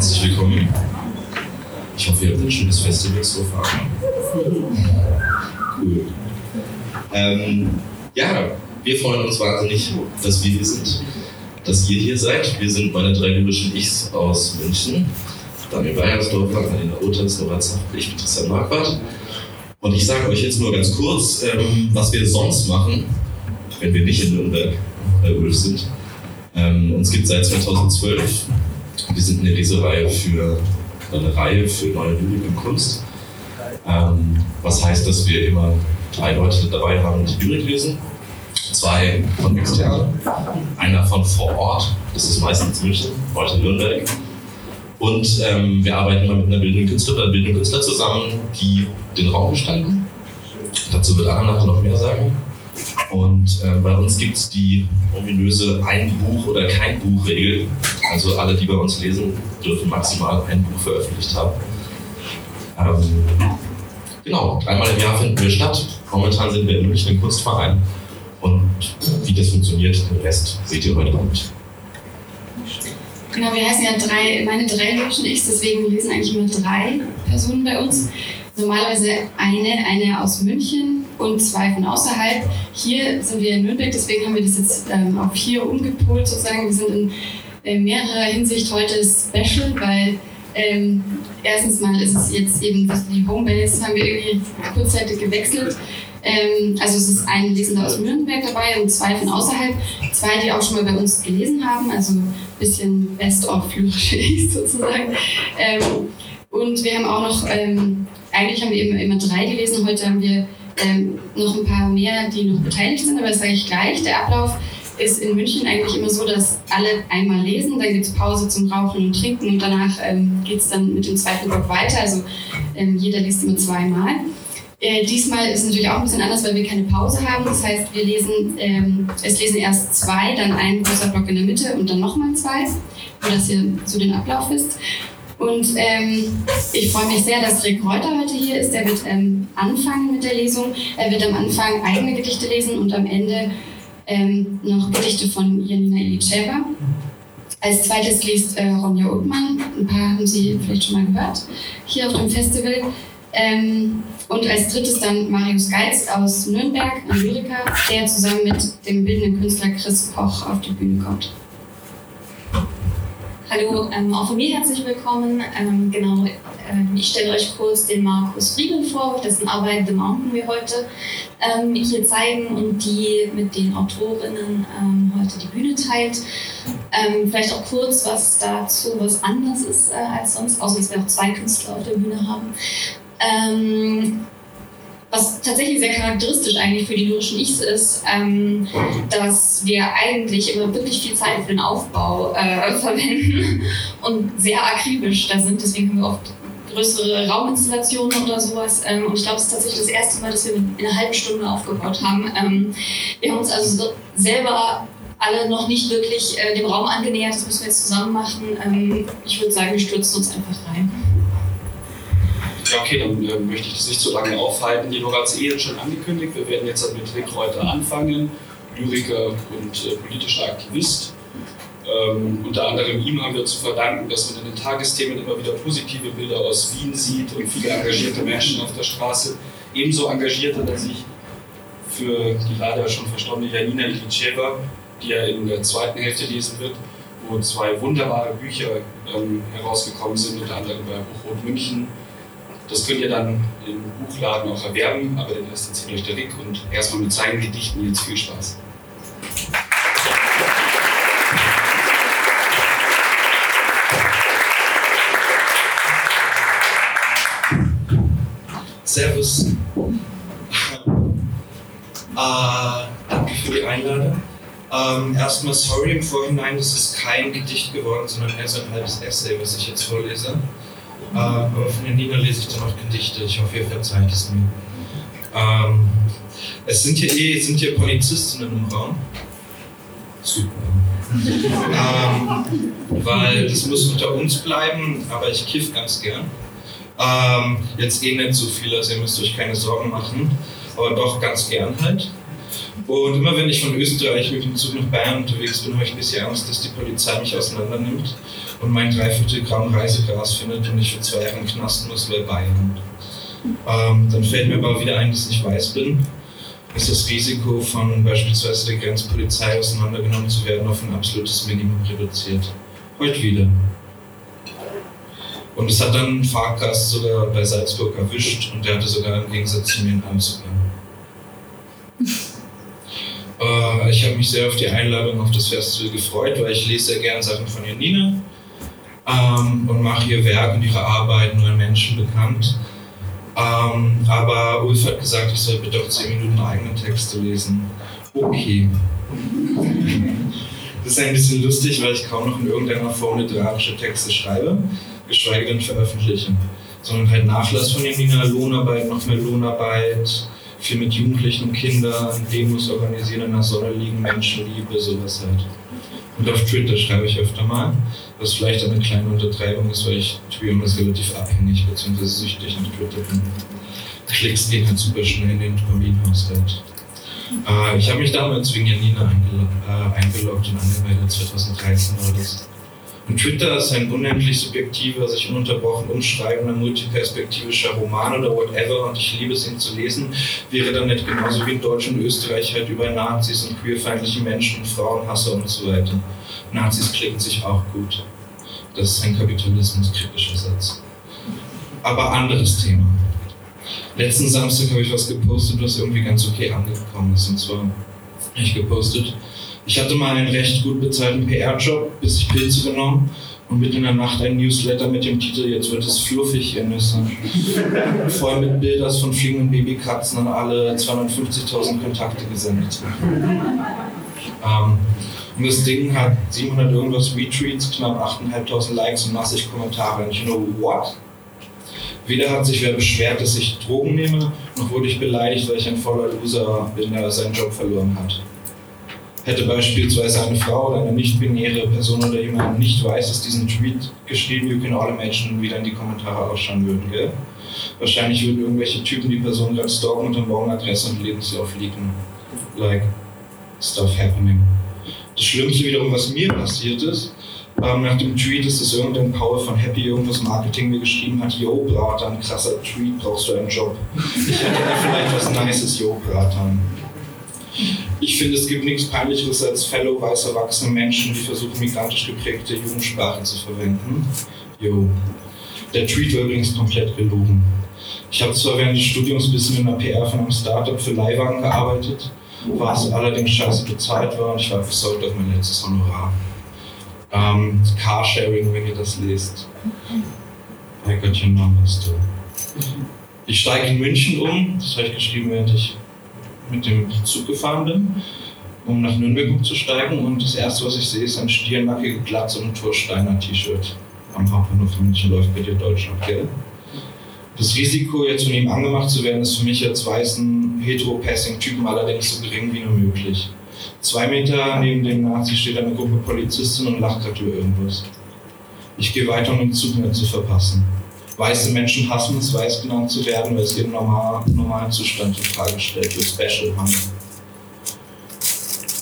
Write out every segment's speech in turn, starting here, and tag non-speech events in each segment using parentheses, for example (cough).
herzlich willkommen. Ich hoffe, ihr habt ein schönes Festival so far. (laughs) Cool. Ähm, ja, wir freuen uns wahnsinnig, dass wir hier sind, dass ihr hier seid. Wir sind meine drei lyrischen Ichs aus München. Daniel Weiersdorfer, Annalena Others, Nora Zacht, ich bin Christian Marquardt. Und ich sage euch jetzt nur ganz kurz, ähm, was wir sonst machen, wenn wir nicht in Nürnberg bei Ulf sind. Ähm, uns gibt es seit 2012. Wir sind eine Lesereihe für eine Reihe für neue Lyrik und Kunst. Ähm, was heißt, dass wir immer drei Leute dabei haben, die Lyrik lesen. Zwei von extern, einer von vor Ort, das ist meistens München, heute Nürnberg. Und ähm, wir arbeiten immer mit einer bildenden Künstlerin oder bildenden Künstler zusammen, die den Raum gestalten. Dazu wird Anna noch mehr sagen. Und äh, bei uns gibt es die ominöse Ein Buch oder kein Buch-Regel. Also alle, die bei uns lesen, dürfen maximal ein Buch veröffentlicht haben. Ähm, genau, dreimal im Jahr finden wir statt. Momentan sind wir in München im Kunstverein. Und wie das funktioniert, den Rest seht ihr heute Abend. Genau, wir heißen ja drei, meine drei Menschen Ichs, deswegen lesen eigentlich immer drei Personen bei uns. Normalerweise eine, eine aus München und zwei von außerhalb. Hier sind wir in Nürnberg, deswegen haben wir das jetzt ähm, auf hier umgepolt sozusagen. Wir sind in äh, mehrerer Hinsicht heute special, weil ähm, erstens mal ist es jetzt eben die Homebase, haben wir irgendwie kurzzeitig gewechselt. Ähm, also es ist ein Lesender aus Nürnberg dabei und zwei von außerhalb. Zwei, die auch schon mal bei uns gelesen haben, also ein bisschen best of (laughs) sozusagen. Ähm, und wir haben auch noch, ähm, eigentlich haben wir immer, immer drei gelesen, heute haben wir ähm, noch ein paar mehr, die noch beteiligt sind, aber das sage ich gleich. Der Ablauf ist in München eigentlich immer so, dass alle einmal lesen, dann gibt es Pause zum Rauchen und Trinken und danach ähm, geht es dann mit dem zweiten Block weiter. Also ähm, jeder liest immer zweimal. Äh, diesmal ist es natürlich auch ein bisschen anders, weil wir keine Pause haben. Das heißt, wir lesen, ähm, es lesen erst zwei, dann ein großer Block in der Mitte und dann nochmal zwei, nur dass ihr so den Ablauf wisst. Und ähm, ich freue mich sehr, dass Rick Reuter heute hier ist. Der wird ähm, anfangen mit der Lesung. Er wird am Anfang eigene Gedichte lesen und am Ende ähm, noch Gedichte von Janina Ilitscheva. Als zweites liest äh, Ronja Uthmann. Ein paar haben Sie vielleicht schon mal gehört hier auf dem Festival. Ähm, und als drittes dann Marius Geiz aus Nürnberg, Lyriker, der zusammen mit dem bildenden Künstler Chris Koch auf die Bühne kommt. Hallo, ähm, auch von mir herzlich willkommen. Ähm, genau, ähm, ich stelle euch kurz den Markus Friedel vor, dessen Arbeit The Mountain wir heute ähm, hier zeigen und die mit den Autorinnen ähm, heute die Bühne teilt. Ähm, vielleicht auch kurz, was dazu was anders ist äh, als sonst, außer dass wir auch zwei Künstler auf der Bühne haben. Was tatsächlich sehr charakteristisch eigentlich für die lyrischen Ichs ist, ähm, dass wir eigentlich immer wirklich viel Zeit für den Aufbau äh, (laughs) verwenden und sehr akribisch da sind. Deswegen haben wir oft größere Rauminstallationen oder sowas. Ähm, und ich glaube, es ist tatsächlich das erste Mal, dass wir in einer halben Stunde aufgebaut haben. Ähm, wir haben uns also so selber alle noch nicht wirklich äh, dem Raum angenähert. Das müssen wir jetzt zusammen machen. Ähm, ich würde sagen, wir stürzen uns einfach rein. Ja, okay, dann äh, möchte ich das nicht so lange aufhalten. Die Nora hat es eh schon angekündigt. Wir werden jetzt mit Rick Reuter anfangen, Lyriker und äh, politischer Aktivist. Ähm, unter anderem ihm haben wir zu verdanken, dass man in den Tagesthemen immer wieder positive Bilder aus Wien sieht und viele engagierte Menschen auf der Straße. Ebenso engagiert hat er sich für die leider schon verstorbene Janina Ilitscheva, die er in der zweiten Hälfte lesen wird, wo zwei wunderbare Bücher ähm, herausgekommen sind, unter anderem bei Hochrot München das könnt ihr dann im Buchladen auch erwerben, aber den Rest erzählt euch der Rick und erstmal mit seinen Gedichten jetzt viel Spaß. Servus. Äh, danke für die Einladung. Ähm, erstmal sorry im Vorhinein, das ist kein Gedicht geworden, sondern eher so ein halbes Essay, was ich jetzt vorlese. Äh, aber von den Liedern lese ich dann auch Gedichte. Ich hoffe, ihr verzeiht es mir. Ähm, es sind hier eh sind hier Polizistinnen im Raum. Super. ähm, weil das muss unter uns bleiben, aber ich kiff ganz gern. Ähm, jetzt eh nicht so viel, also ihr müsst euch keine Sorgen machen, aber doch ganz gern halt. Und immer wenn ich von Österreich mit dem Zug nach Bayern unterwegs bin, habe ich ein bisschen Angst, dass die Polizei mich auseinander nimmt und mein Dreiviertel Gramm Reisegras findet und ich für zwei Jahre im Knast muss, weil Bayern. Ähm, dann fällt mir aber wieder ein, dass ich weiß bin, ist das Risiko von beispielsweise der Grenzpolizei auseinandergenommen zu werden auf ein absolutes Minimum reduziert. Heute wieder. Und es hat dann ein Fahrgast sogar bei Salzburg erwischt und der hatte sogar im Gegensatz zu mir einen Anzug an. äh, ich habe mich sehr auf die Einladung auf das Festival gefreut, weil ich lese sehr gerne Sachen von Janina ähm, und mache ihr Werk und ihre Arbeit neuen Menschen bekannt. Ähm, aber Ulf hat gesagt, ich soll bitte auch 10 Minuten eigene Texte lesen. Okay. Das ist ein bisschen lustig, weil ich kaum noch in irgendeiner Form literarische Texte schreibe, geschweige denn veröffentliche. Sondern halt Nachlass von Janina, Lohnarbeit, noch mehr Lohnarbeit, viel mit Jugendlichen und Kindern, Demos organisieren, in der Sonne liegen, Menschenliebe, sowas halt. Und auf Twitter schreibe ich öfter mal, was vielleicht eine kleine Untertreibung ist, weil ich Tweetum relativ abhängig bzw. süchtig nach Twitter bin. Klicks gehen halt super schnell in den Dopaminhaushalt. Äh, ich habe mich damals wegen Janina eingeloggt, äh, eingeloggt und angemeldet, 2013 war das. Und Twitter ist ein unendlich subjektiver, sich ununterbrochen umschreibender, multiperspektivischer Roman oder whatever und ich liebe es, ihn zu lesen. Wäre dann nicht genauso wie in Deutschland und Österreich halt über Nazis und queerfeindliche Menschen und Frauenhasser und so weiter. Nazis klicken sich auch gut. Das ist ein kapitalismuskritischer Satz. Aber anderes Thema. Letzten Samstag habe ich was gepostet, was irgendwie ganz okay angekommen ist. Und zwar habe ich gepostet, ich hatte mal einen recht gut bezahlten PR-Job, bis ich Pilze genommen und mitten in der Nacht ein Newsletter mit dem Titel Jetzt wird es fluffig, Nüsse. (laughs) Voll mit Bildern von fliegenden Babykatzen an alle 250.000 Kontakte gesendet. Ähm, und das Ding hat 700 irgendwas Retweets, knapp 8.500 Likes und massig Kommentare. Und ich nur, what? Weder hat sich wer beschwert, dass ich Drogen nehme, noch wurde ich beleidigt, weil ich ein voller Loser bin, der seinen Job verloren hat. Hätte beispielsweise eine Frau oder eine nicht-binäre Person oder jemand nicht weißes diesen Tweet geschrieben, you can all imagine, wie dann die Kommentare ausschauen würden, gell? Wahrscheinlich würden irgendwelche Typen die Person gerade stalken und dann morgen Adresse und Lebenslauf leaken. Like, stuff happening. Das Schlimmste wiederum, was mir passiert ist, ähm, nach dem Tweet ist es irgendein Paul von Happy irgendwas Marketing mir geschrieben hat, Yo, Bratan, krasser Tweet, brauchst du einen Job? Ich hätte da vielleicht was Nices, Yo, Bratan. Ich finde, es gibt nichts Peinlicheres als fellow weiß erwachsene Menschen, die versuchen, migrantisch geprägte Jugendsprache zu verwenden. Jo. Der Tweet war übrigens komplett gelogen. Ich habe zwar während des Studiums ein bisschen in der PR von einem Startup für Leihwagen gearbeitet, was allerdings scheiße bezahlt war und ich war versorgt auf mein letztes Honorar. Ähm, Carsharing, wenn ihr das lest. I got your numbers too. Ich steige in München um, das habe ich geschrieben, während ich mit dem Zug gefahren bin, um nach Nürnberg umzusteigen. Und das erste, was ich sehe, ist ein stiernackige Glatze und ein Torsteiner T-Shirt. Am Hauptbahnhof München läuft bei dir Deutschland, gell? Das Risiko, jetzt von ihm angemacht zu werden, ist für mich als weißen hetero-passing-Typen allerdings so gering wie nur möglich. Zwei Meter neben dem Nazi steht eine Gruppe Polizisten und lacht gerade über irgendwas. Ich gehe weiter, um den Zug nicht zu verpassen. Weiße Menschen hassen es, weiß genannt zu werden, weil es ihren normal, normalen Zustand in Frage stellt, für Special haben.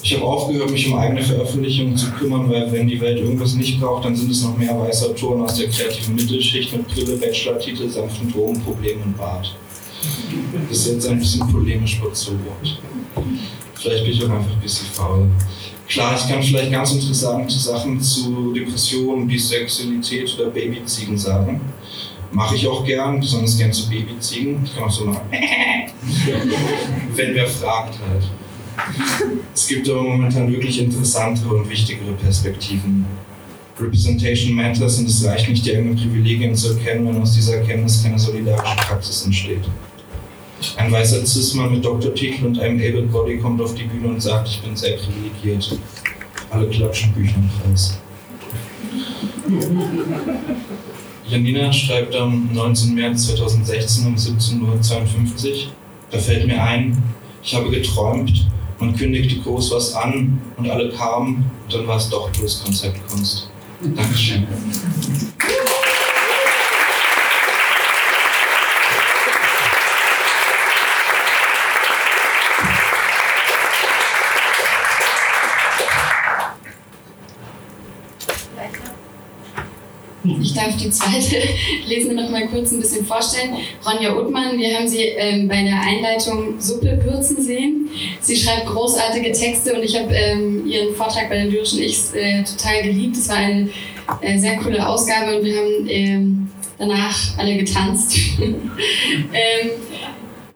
Ich habe aufgehört, mich um eigene Veröffentlichungen zu kümmern, weil wenn die Welt irgendwas nicht braucht, dann sind es noch mehr weiße Autoren aus der kreativen Mittelschicht mit Brille, Bachelor-Titel, sanften Drogenproblemen und Bart. Das ist jetzt ein bisschen polemisch Wort. Vielleicht bin ich auch einfach ein bisschen faul. Klar, ich kann vielleicht ganz interessante Sachen zu Depressionen, Bisexualität oder Babyziegen sagen. Mache ich auch gern, besonders gern zu Babyziegen. Ich kann auch so machen. (laughs) Wenn wer fragt halt. Es gibt aber momentan wirklich interessantere und wichtigere Perspektiven. Representation matters und es reicht nicht, die eigenen Privilegien zu erkennen, wenn aus dieser Erkenntnis keine solidarische Praxis entsteht. Ein weißer Cis-Mann mit Doktortitel und einem Able Body kommt auf die Bühne und sagt, ich bin sehr privilegiert. Alle klatschen Büchernkreis. Janina schreibt am 19. März 2016 um 17.52 Uhr. Da fällt mir ein, ich habe geträumt, man kündigte groß was an und alle kamen, dann war es doch bloß Konzeptkunst. Dankeschön. darf die zweite (laughs) Lesende noch mal kurz ein bisschen vorstellen. Ronja Uthmann, wir haben sie ähm, bei der Einleitung Suppe würzen sehen. Sie schreibt großartige Texte und ich habe ähm, ihren Vortrag bei den lyrischen Ichs äh, total geliebt. Es war eine äh, sehr coole Ausgabe und wir haben ähm, danach alle getanzt. (laughs)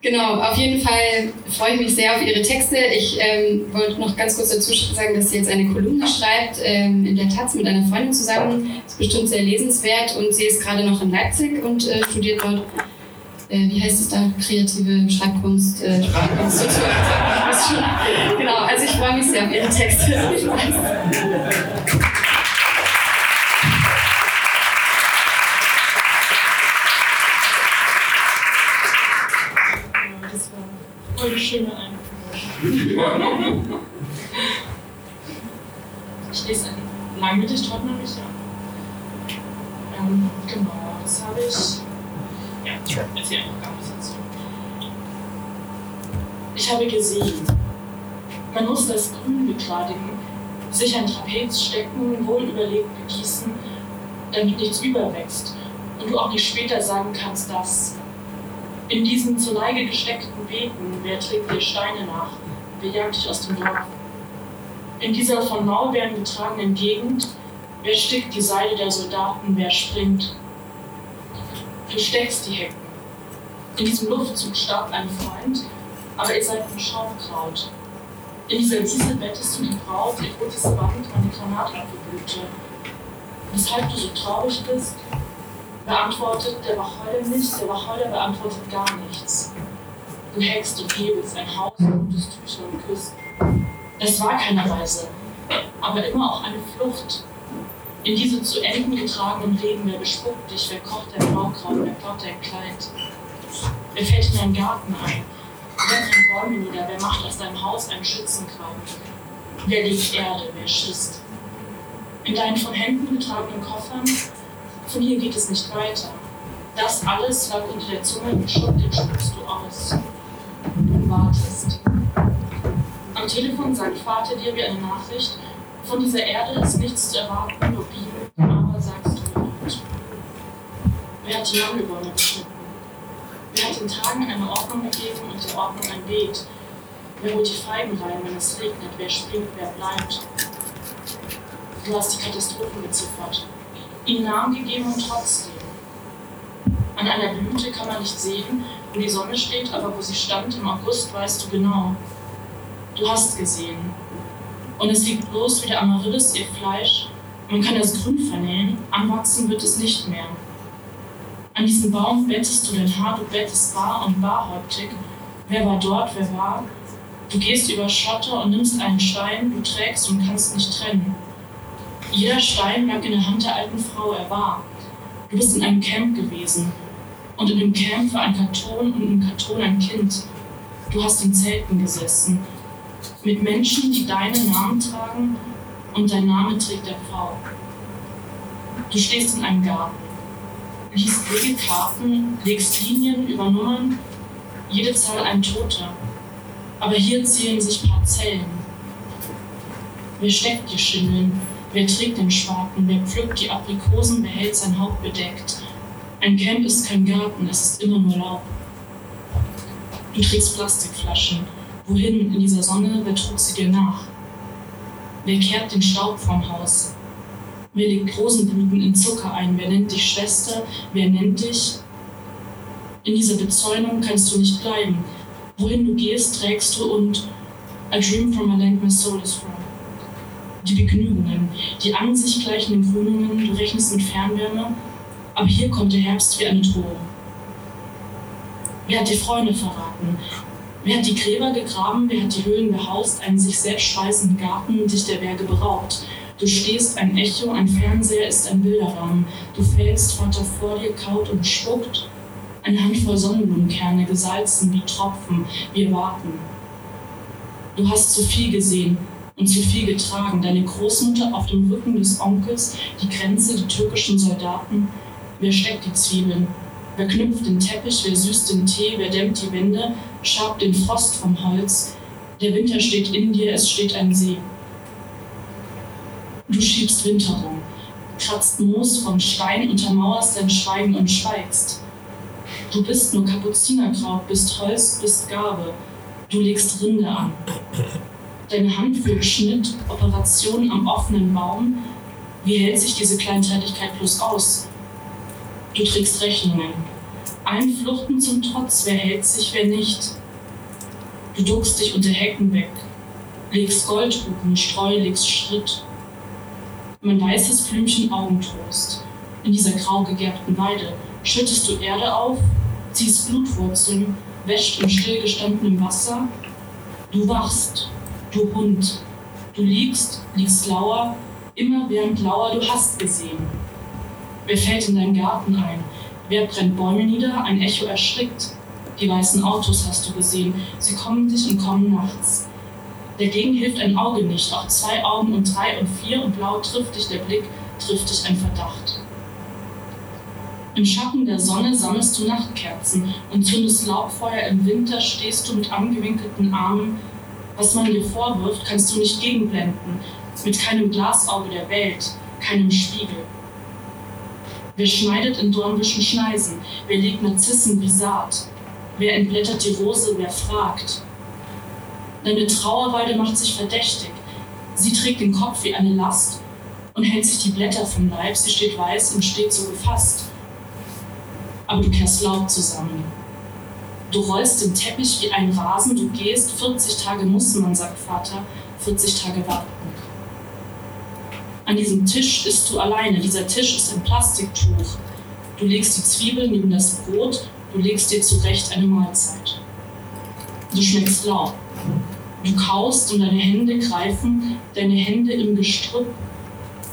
Genau, auf jeden Fall freue ich mich sehr auf Ihre Texte. Ich ähm, wollte noch ganz kurz dazu sagen, dass sie jetzt eine Kolumne schreibt ähm, in der Taz mit einer Freundin zusammen. Das ist bestimmt sehr lesenswert und sie ist gerade noch in Leipzig und äh, studiert dort, äh, wie heißt es da, kreative Schreibkunst, äh, Schreibkunst. (laughs) genau, also ich freue mich sehr auf Ihre Texte. (laughs) voll schöne Einführung. ich lese ein Langgedicht heute noch nicht, ja. Ähm, genau, das habe ich. Ja, ich erzähle einfach gar nichts dazu. Ich habe gesehen, man muss das Grün begradigen, sich ein Trapez stecken, wohl überlegt begießen, damit nichts überwächst und du auch nicht später sagen kannst, dass in diesen zur Neige gesteckten Beeten, wer trägt dir Steine nach? Wer jagt dich aus dem Dorf? In dieser von Maulbeeren getragenen Gegend, wer stickt die Seile der Soldaten, wer springt? Du steckst die Hecken. In diesem Luftzug starb ein Freund, aber ihr seid ein Schaumkraut. In dieser Wiese bettest du die Braut, ihr rotes Band, meine Granatapfelblüte. Weshalb du so traurig bist, beantwortet der Wacholder nicht, der Wacholder beantwortet gar nichts. Du hackst und hebelst ein Haus, gutes Tücher und küsst. Es war keine Reise, aber immer auch eine Flucht. In diese zu Enden getragenen Regen, wer bespuckt dich, wer kocht dein Blaukraut, wer baut dein Kleid. Wer fällt in deinen Garten ein? Wer brennt Bäume nieder, wer macht aus deinem Haus einen Schützengraben? Wer legt Erde, wer schießt? In deinen von Händen getragenen Koffern von hier geht es nicht weiter. Das alles lag unter der Zunge und Schutt, den spuckst du aus. Du wartest. Am Telefon sagt Vater dir wie eine Nachricht, von dieser Erde ist nichts zu erwarten, nur Bibel, aber sagst du nicht. Wer hat die Mandelbäume geschnitten? Wer hat den Tagen eine Ordnung gegeben und der Ordnung ein Beet? Wer holt die Feigen rein, wenn es regnet? Wer springt, wer bleibt? Du hast die Katastrophen geziffert ihm Namen gegeben und trotzdem. An einer Blüte kann man nicht sehen, wo die Sonne steht, aber wo sie stand im August, weißt du genau. Du hast gesehen. Und es liegt bloß wie der Amaryllis ihr Fleisch. Man kann das Grün vernähen, anwachsen wird es nicht mehr. An diesem Baum bettest du dein Haar, du bettest wahr und wahrhäuptig. Wer war dort, wer war? Du gehst über Schotter und nimmst einen Stein, du trägst und kannst nicht trennen. Jeder Stein lag in der Hand der alten Frau, er war. Du bist in einem Camp gewesen. Und in dem Camp war ein Karton und im Karton ein Kind. Du hast in Zelten gesessen. Mit Menschen, die deinen Namen tragen und dein Name trägt der Frau. Du stehst in einem Garten, liest Wegekarten, legst Linien über Nummern, jede Zahl ein Toter. Aber hier zählen sich Parzellen. Wer steckt die Schindeln? Wer trägt den Spaten? Wer pflückt die Aprikosen? Wer hält sein Haupt bedeckt? Ein Camp ist kein Garten, es ist immer nur Laub. Du trägst Plastikflaschen. Wohin in dieser Sonne? Wer trug sie dir nach? Wer kehrt den Staub vom Haus? Wer legt Rosenblüten in Zucker ein? Wer nennt dich Schwester? Wer nennt dich? In dieser Bezäunung kannst du nicht bleiben. Wohin du gehst, trägst du und I dream from a land my soul is from die Begnügungen, die an sich gleichenden Grünungen, du rechnest mit Fernwärme, aber hier kommt der Herbst wie eine Drohung. Wer hat die Freunde verraten? Wer hat die Gräber gegraben? Wer hat die Höhlen behaust? Einen sich selbst speisenden Garten, dich der Berge beraubt. Du stehst, ein Echo, ein Fernseher ist ein Bilderrahmen. Du fällst, Vater vor dir kaut und spuckt. Eine Handvoll Sonnenblumenkerne, gesalzen wie Tropfen. Wir warten. Du hast zu viel gesehen, und zu viel getragen. Deine Großmutter auf dem Rücken des Onkels, die Grenze, die türkischen Soldaten. Wer steckt die Zwiebeln? Wer knüpft den Teppich? Wer süßt den Tee? Wer dämmt die Wände? Schabt den Frost vom Holz? Der Winter steht in dir, es steht ein See. Du schiebst Winterung. kratzt Moos vom Stein, untermauerst dein Schweigen und schweigst. Du bist nur Kapuzinerkraut, bist Holz, bist Gabe. Du legst Rinde an. Deine Hand führt Schnitt, Operationen am offenen Baum. Wie hält sich diese Kleinteiligkeit bloß aus? Du trägst Rechnungen. Einfluchten zum Trotz, wer hält sich, wer nicht. Du duckst dich unter Hecken weg, legst Goldhupen, Streu, legst Schritt. Mein weißes Blümchen Augentrost. In dieser grau gegerbten Weide schüttest du Erde auf, ziehst Blutwurzeln, wäscht in stillgestandenem Wasser. Du wachst, du Hund. Du liegst, liegst lauer, immer während lauer, du hast gesehen. Wer fällt in deinen Garten ein? Wer brennt Bäume nieder? Ein Echo erschrickt. Die weißen Autos hast du gesehen. Sie kommen dich und kommen nachts. Dagegen hilft ein Auge nicht. Auch zwei Augen und drei und vier und blau trifft dich der Blick, trifft dich ein Verdacht. Im Schatten der Sonne sammelst du Nachtkerzen und zündest Laubfeuer. Im Winter stehst du mit angewinkelten Armen. Was man dir vorwirft, kannst du nicht gegenblenden. Mit keinem Glasauge der Welt, keinem Spiegel. Wer schneidet in Dornbüschen Schneisen? Wer legt Narzissen wie Saat? Wer entblättert die Rose? Wer fragt? Deine Trauerweide macht sich verdächtig. Sie trägt den Kopf wie eine Last und hält sich die Blätter vom Leib. Sie steht weiß und steht so gefasst. Aber du kehrst laut zusammen. Du rollst den Teppich wie ein Rasen. Du gehst. 40 Tage muss man, sagt Vater. 40 Tage warten. An diesem Tisch isst du alleine. Dieser Tisch ist ein Plastiktuch. Du legst die Zwiebeln neben das Brot, du legst dir zurecht eine Mahlzeit. Du schmeckst lau. Du kaust und deine Hände greifen, deine Hände im Gestrüpp.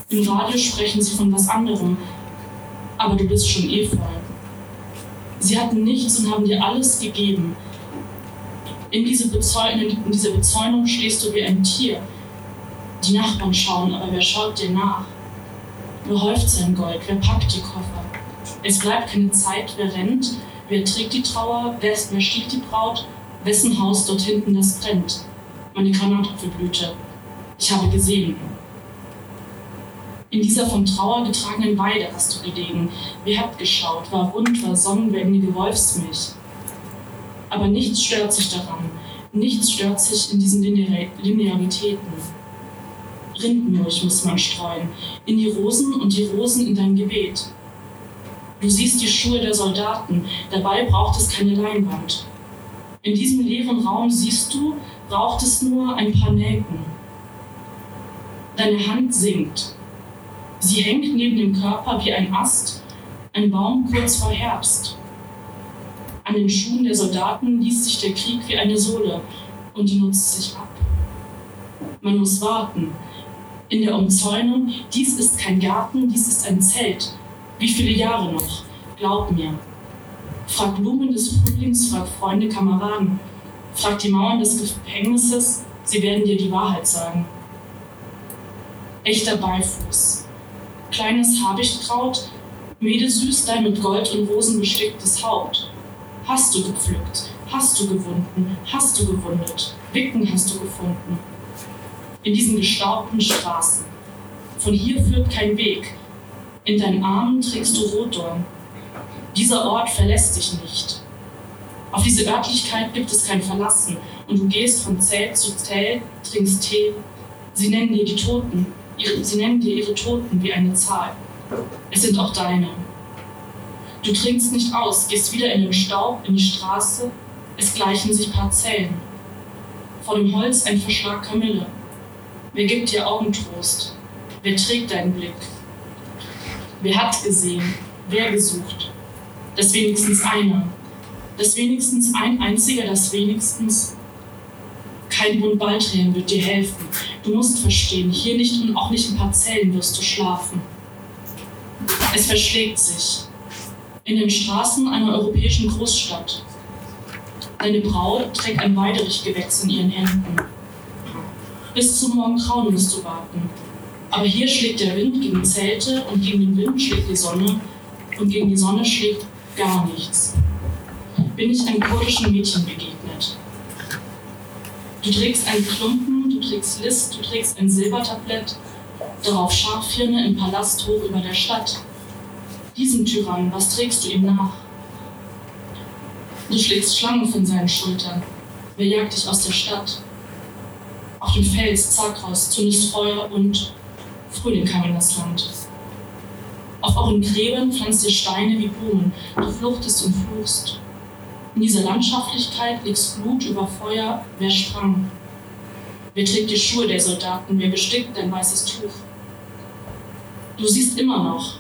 Im Radio sprechen sie von was anderem, aber du bist schon eh voll. Sie hatten nichts und haben dir alles gegeben. In, diese in dieser Bezäunung stehst du wie ein Tier, die Nachbarn schauen, aber wer schaut dir nach? Wer häuft sein Gold? Wer packt die Koffer? Es bleibt keine Zeit, wer rennt, wer trägt die Trauer, wer, wer stiehlt die Braut, wessen Haus dort hinten das brennt. Meine Granatapfelblüte. Ich habe gesehen. In dieser von Trauer getragenen Weide hast du gelegen. Wer hat geschaut, war rund, war sonnenbändige Wolfsmilch. Aber nichts stört sich daran. Nichts stört sich in diesen Linearitäten. Rindenmilch muss man streuen, in die Rosen und die Rosen in dein Gebet. Du siehst die Schuhe der Soldaten, dabei braucht es keine Leinwand. In diesem leeren Raum siehst du, braucht es nur ein paar Nelken. Deine Hand sinkt. Sie hängt neben dem Körper wie ein Ast, ein Baum kurz vor Herbst. An den Schuhen der Soldaten liest sich der Krieg wie eine Sohle und die nutzt sich ab. Man muss warten, in der Umzäunung, dies ist kein Garten, dies ist ein Zelt. Wie viele Jahre noch? Glaub mir. Frag Blumen des Frühlings, frag Freunde, Kameraden. Frag die Mauern des Gefängnisses, sie werden dir die Wahrheit sagen. Echter Beifuß. Kleines Habichtkraut, medesüß dein mit Gold und Rosen besticktes Haupt. Hast du gepflückt, hast du gewunden, hast du gewundet, Wicken hast du gefunden in diesen gestaubten Straßen. Von hier führt kein Weg. In deinen Armen trägst du Rotdorn. Dieser Ort verlässt dich nicht. Auf diese Örtlichkeit gibt es kein Verlassen und du gehst von Zelt zu Zelt, trinkst Tee. Sie nennen dir die Toten, sie nennen dir ihre Toten wie eine Zahl. Es sind auch deine. Du trinkst nicht aus, gehst wieder in den Staub, in die Straße. Es gleichen sich Parzellen. Vor dem Holz ein Verschlag Kamille. Wer gibt dir Augentrost? Wer trägt deinen Blick? Wer hat gesehen? Wer gesucht? Das wenigstens einer. Das wenigstens ein einziger, das wenigstens kein Bund Baldrian wird dir helfen. Du musst verstehen, hier nicht und auch nicht in Parzellen wirst du schlafen. Es verschlägt sich. In den Straßen einer europäischen Großstadt. Deine Braut trägt ein Weiderichgewächs in ihren Händen. Bis zum Morgengrauen musst du warten. Aber hier schlägt der Wind gegen Zelte und gegen den Wind schlägt die Sonne und gegen die Sonne schlägt gar nichts. Bin ich einem kurdischen Mädchen begegnet. Du trägst einen Klumpen, du trägst List, du trägst ein Silbertablett, Darauf Scharfhirne im Palast hoch über der Stadt. Diesen Tyrann, was trägst du ihm nach? Du schlägst Schlangen von seinen Schultern. Wer jagt dich aus der Stadt? Auf dem Fels Zakros zündest Feuer und Frühling kam in das Land. Auf euren Gräbern pflanzt ihr Steine wie Blumen, du fluchtest und fluchst. In dieser Landschaftlichkeit legst Blut über Feuer, wer sprang? Wer trägt die Schuhe der Soldaten, wer bestickt dein weißes Tuch? Du siehst immer noch,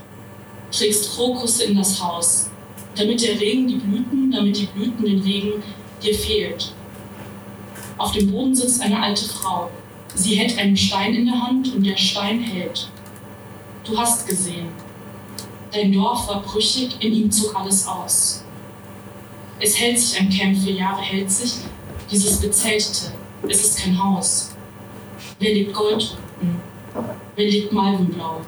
trägst Krokusse in das Haus, damit der Regen die Blüten, damit die Blüten den Regen dir fehlt. Auf dem Boden sitzt eine alte Frau. Sie hält einen Stein in der Hand und der Stein hält. Du hast gesehen. Dein Dorf war brüchig, in ihm zog alles aus. Es hält sich ein Camp, vier Jahre hält sich, dieses Bezeltete. Es ist kein Haus. Wer legt Gold unten? Wer legt Malvenblau?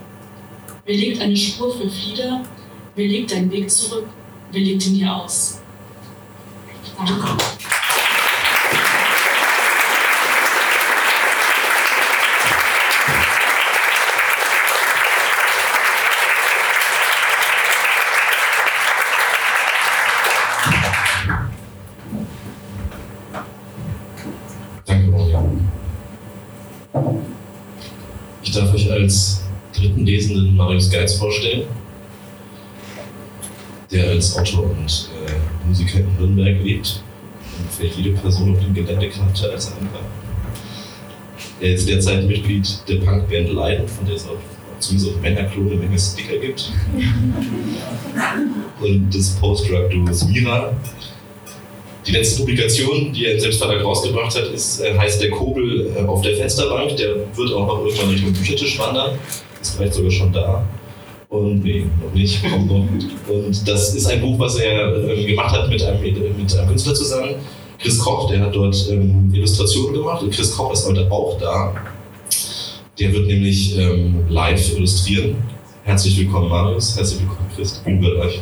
Wer legt eine Spur für Flieder? Wer legt deinen Weg zurück? Wer legt ihn dir aus? Danke, als dritten Lesenden Marius Geiz vorstellen, der als Autor und äh, Musiker in Nürnberg lebt und für jede Person auf dem Gelände kannte als andere. Er ist derzeit Mitglied der Punkband Leiden, von der es auch zumindest auf Männerklo eine Menge Sticker gibt. (laughs) Und des Post-Drug-Duos Mira, die letzte Publikation, die er im Selbstverlag rausgebracht hat, ist, äh, heißt Der Kobel äh, auf der Fensterbank. Der wird auch noch irgendwann Richtung Büchertisch wandern. Ist vielleicht sogar schon da. Und nee, noch nicht, (laughs) kommt noch. Und das ist ein Buch, was er äh, gemacht hat mit einem, mit einem Künstler zusammen. Chris Koch, der hat dort ähm, Illustrationen gemacht. Und Chris Koch ist heute auch da. Der wird nämlich ähm, live illustrieren. Herzlich willkommen, Marius. Herzlich willkommen, Chris. Wird euch.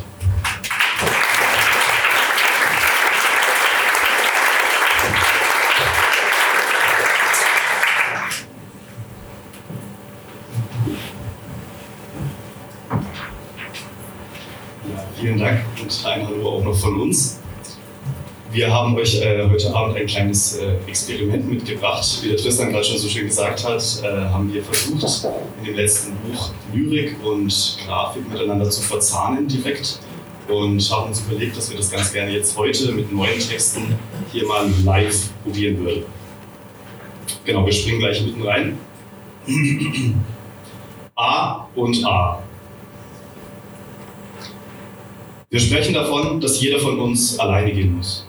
Ja, vielen Dank und ein Hallo auch noch von uns. Wir haben euch äh, heute Abend ein kleines äh, Experiment mitgebracht. Wie der Tristan gerade schon so schön gesagt hat, äh, haben wir versucht, in dem letzten Buch Lyrik und Grafik miteinander zu verzahnen direkt und haben uns überlegt, dass wir das ganz gerne jetzt heute mit neuen Texten hier mal live probieren würden. Genau, wir springen gleich mitten rein. (clears throat) A und A. Wir sprechen davon, dass jeder von uns alleine gehen muss.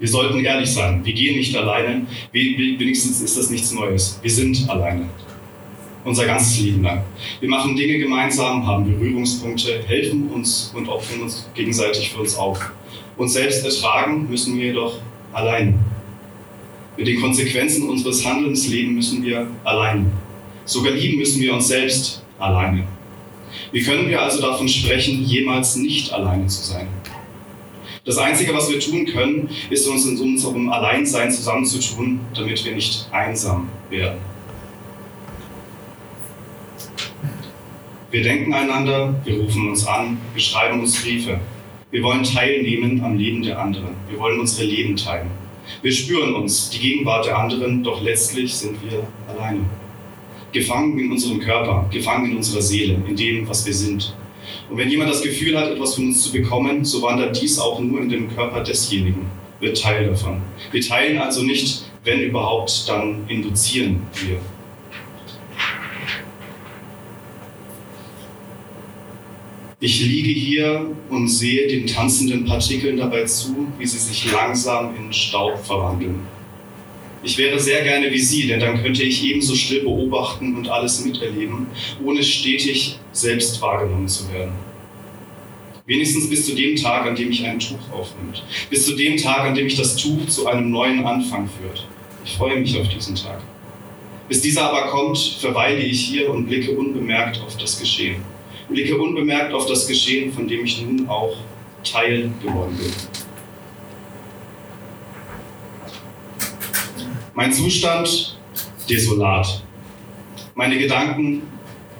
Wir sollten ehrlich sein. Wir gehen nicht alleine. We- Wenigstens ist das nichts Neues. Wir sind alleine. Unser ganzes Leben lang. Wir machen Dinge gemeinsam, haben Berührungspunkte, helfen uns und opfern uns gegenseitig für uns auf. Uns selbst ertragen müssen wir jedoch allein. Mit den Konsequenzen unseres Handelns leben müssen wir allein. Sogar lieben müssen wir uns selbst alleine. Wie können wir also davon sprechen, jemals nicht alleine zu sein? Das Einzige, was wir tun können, ist uns in unserem Alleinsein zusammenzutun, damit wir nicht einsam werden. Wir denken einander, wir rufen uns an, wir schreiben uns Briefe. Wir wollen teilnehmen am Leben der anderen. Wir wollen unsere Leben teilen. Wir spüren uns, die Gegenwart der anderen, doch letztlich sind wir alleine. Gefangen in unserem Körper, gefangen in unserer Seele, in dem, was wir sind. Und wenn jemand das Gefühl hat, etwas von uns zu bekommen, so wandert dies auch nur in den Körper desjenigen, wird Teil davon. Wir teilen also nicht, wenn überhaupt, dann induzieren wir. Ich liege hier und sehe den tanzenden Partikeln dabei zu, wie sie sich langsam in Staub verwandeln. Ich wäre sehr gerne wie Sie, denn dann könnte ich ebenso still beobachten und alles miterleben, ohne stetig selbst wahrgenommen zu werden. Wenigstens bis zu dem Tag, an dem ich ein Tuch aufnimmt. Bis zu dem Tag, an dem ich das Tuch zu einem neuen Anfang führt. Ich freue mich auf diesen Tag. Bis dieser aber kommt, verweile ich hier und blicke unbemerkt auf das Geschehen. Blicke unbemerkt auf das Geschehen, von dem ich nun auch Teil geworden bin. Mein Zustand desolat. Meine Gedanken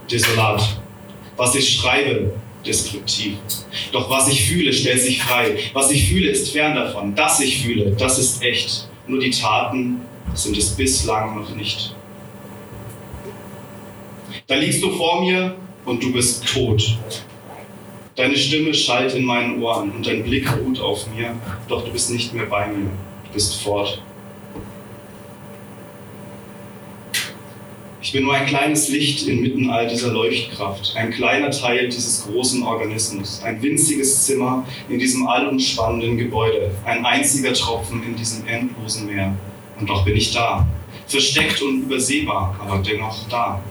desolat. Was ich schreibe, deskriptiv. Doch was ich fühle, stellt sich frei. Was ich fühle, ist fern davon. Das ich fühle, das ist echt. Nur die Taten sind es bislang noch nicht. Da liegst du vor mir und du bist tot. Deine Stimme schallt in meinen Ohren und dein Blick ruht auf mir, doch du bist nicht mehr bei mir. Du bist fort. Ich bin nur ein kleines Licht inmitten all dieser Leuchtkraft, ein kleiner Teil dieses großen Organismus, ein winziges Zimmer in diesem allumspannenden Gebäude, ein einziger Tropfen in diesem endlosen Meer. Und doch bin ich da, versteckt und übersehbar, aber dennoch da.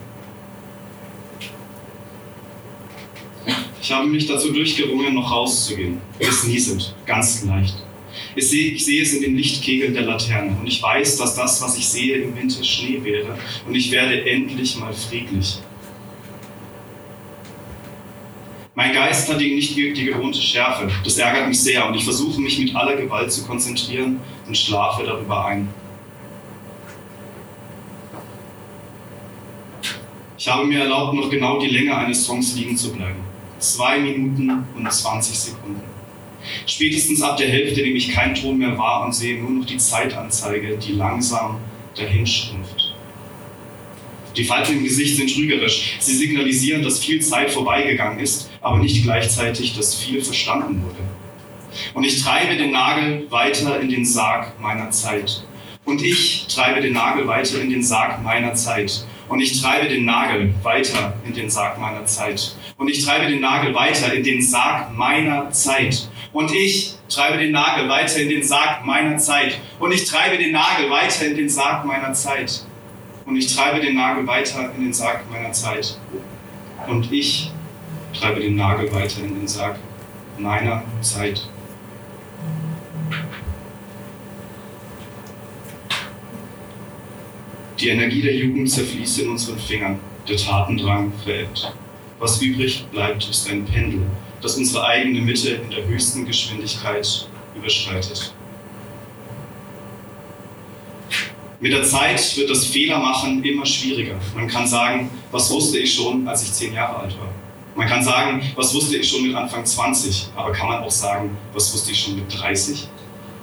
Ich habe mich dazu durchgerungen, noch rauszugehen. Es nieselt, ganz leicht. Ich sehe, ich sehe es in den Lichtkegeln der Laterne und ich weiß, dass das, was ich sehe, im Winter Schnee wäre und ich werde endlich mal friedlich. Mein Geist hat nicht die, die gewohnte Schärfe. Das ärgert mich sehr und ich versuche mich mit aller Gewalt zu konzentrieren und schlafe darüber ein. Ich habe mir erlaubt, noch genau die Länge eines Songs liegen zu bleiben. Zwei Minuten und 20 Sekunden. Spätestens ab der Hälfte nehme ich keinen Ton mehr wahr und sehe nur noch die Zeitanzeige, die langsam dahinschrumpft. Die Falten im Gesicht sind trügerisch. Sie signalisieren, dass viel Zeit vorbeigegangen ist, aber nicht gleichzeitig, dass viel verstanden wurde. Und ich treibe den Nagel weiter in den Sarg meiner Zeit. Und ich treibe den Nagel weiter in den Sarg meiner Zeit. Und ich treibe den Nagel weiter in den Sarg meiner Zeit. Und ich treibe den Nagel weiter in den Sarg meiner Zeit. Und ich treibe den Nagel weiter in den Sarg meiner Zeit. Und ich treibe den Nagel weiter in den Sarg meiner Zeit. Und ich treibe den Nagel weiter in den Sarg meiner Zeit. Und ich treibe den Nagel weiter in den Sarg meiner Zeit. Die Energie der Jugend zerfließt in unseren Fingern, der Tatendrang verebbt. Was übrig bleibt, ist ein Pendel, das unsere eigene Mitte in der höchsten Geschwindigkeit überschreitet. Mit der Zeit wird das Fehlermachen immer schwieriger. Man kann sagen, was wusste ich schon, als ich zehn Jahre alt war? Man kann sagen, was wusste ich schon mit Anfang 20? Aber kann man auch sagen, was wusste ich schon mit 30?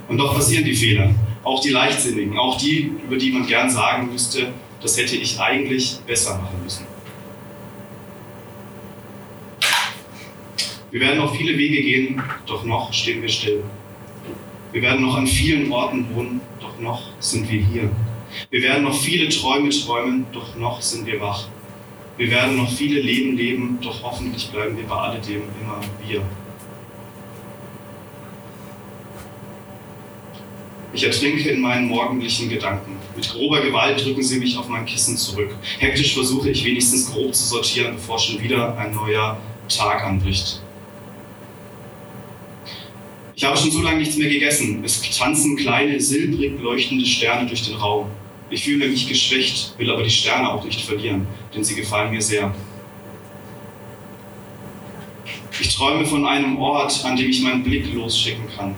Und doch passieren die Fehler. Auch die leichtsinnigen, auch die, über die man gern sagen müsste, das hätte ich eigentlich besser machen müssen. Wir werden auf viele Wege gehen, doch noch stehen wir still. Wir werden noch an vielen Orten wohnen, doch noch sind wir hier. Wir werden noch viele Träume träumen, doch noch sind wir wach. Wir werden noch viele Leben leben, doch hoffentlich bleiben wir bei alledem immer wir. Ich ertrinke in meinen morgendlichen Gedanken. Mit grober Gewalt drücken sie mich auf mein Kissen zurück. Hektisch versuche ich wenigstens grob zu sortieren, bevor schon wieder ein neuer Tag anbricht. Ich habe schon so lange nichts mehr gegessen. Es tanzen kleine, silbrig leuchtende Sterne durch den Raum. Ich fühle mich geschwächt, will aber die Sterne auch nicht verlieren, denn sie gefallen mir sehr. Ich träume von einem Ort, an dem ich meinen Blick losschicken kann.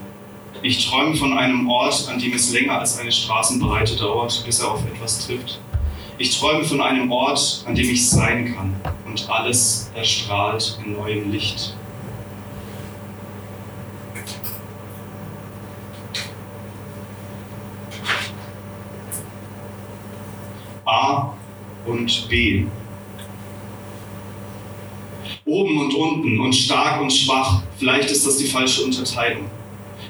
Ich träume von einem Ort, an dem es länger als eine Straßenbreite dauert, bis er auf etwas trifft. Ich träume von einem Ort, an dem ich sein kann und alles erstrahlt in neuem Licht. A und B. Oben und unten und stark und schwach, vielleicht ist das die falsche Unterteilung.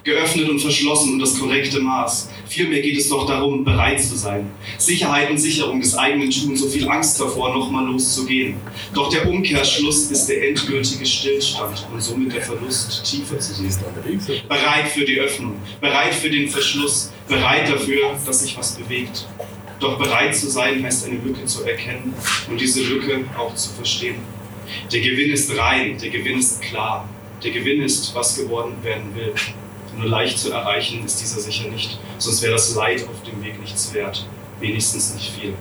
Geöffnet und verschlossen und das korrekte Maß. Vielmehr geht es doch darum, bereit zu sein. Sicherheit und Sicherung des eigenen Tuns, so viel Angst davor, nochmal loszugehen. Doch der Umkehrschluss ist der endgültige Stillstand und somit der Verlust, tiefer zu sehen. Bereit für die Öffnung, bereit für den Verschluss, bereit dafür, dass sich was bewegt. Doch bereit zu sein heißt eine Lücke zu erkennen und diese Lücke auch zu verstehen. Der Gewinn ist rein, der Gewinn ist klar, der Gewinn ist, was geworden werden will. Nur leicht zu erreichen ist dieser sicher nicht, sonst wäre das Leid auf dem Weg nichts wert, wenigstens nicht viel.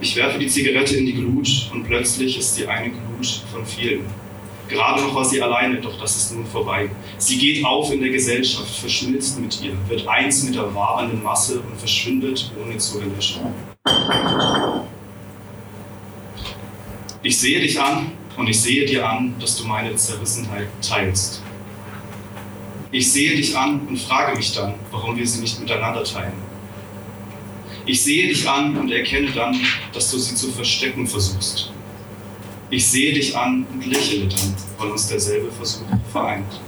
Ich werfe die Zigarette in die Glut und plötzlich ist sie eine Glut von vielen. Gerade noch war sie alleine, doch das ist nun vorbei. Sie geht auf in der Gesellschaft, verschmilzt mit ihr, wird eins mit der wahrenden Masse und verschwindet, ohne zu erlöschen. Ich sehe dich an und ich sehe dir an, dass du meine Zerrissenheit teilst. Ich sehe dich an und frage mich dann, warum wir sie nicht miteinander teilen. Ich sehe dich an und erkenne dann, dass du sie zu verstecken versuchst. Ich sehe dich an und lächle dann, weil uns derselbe Versuch vereint.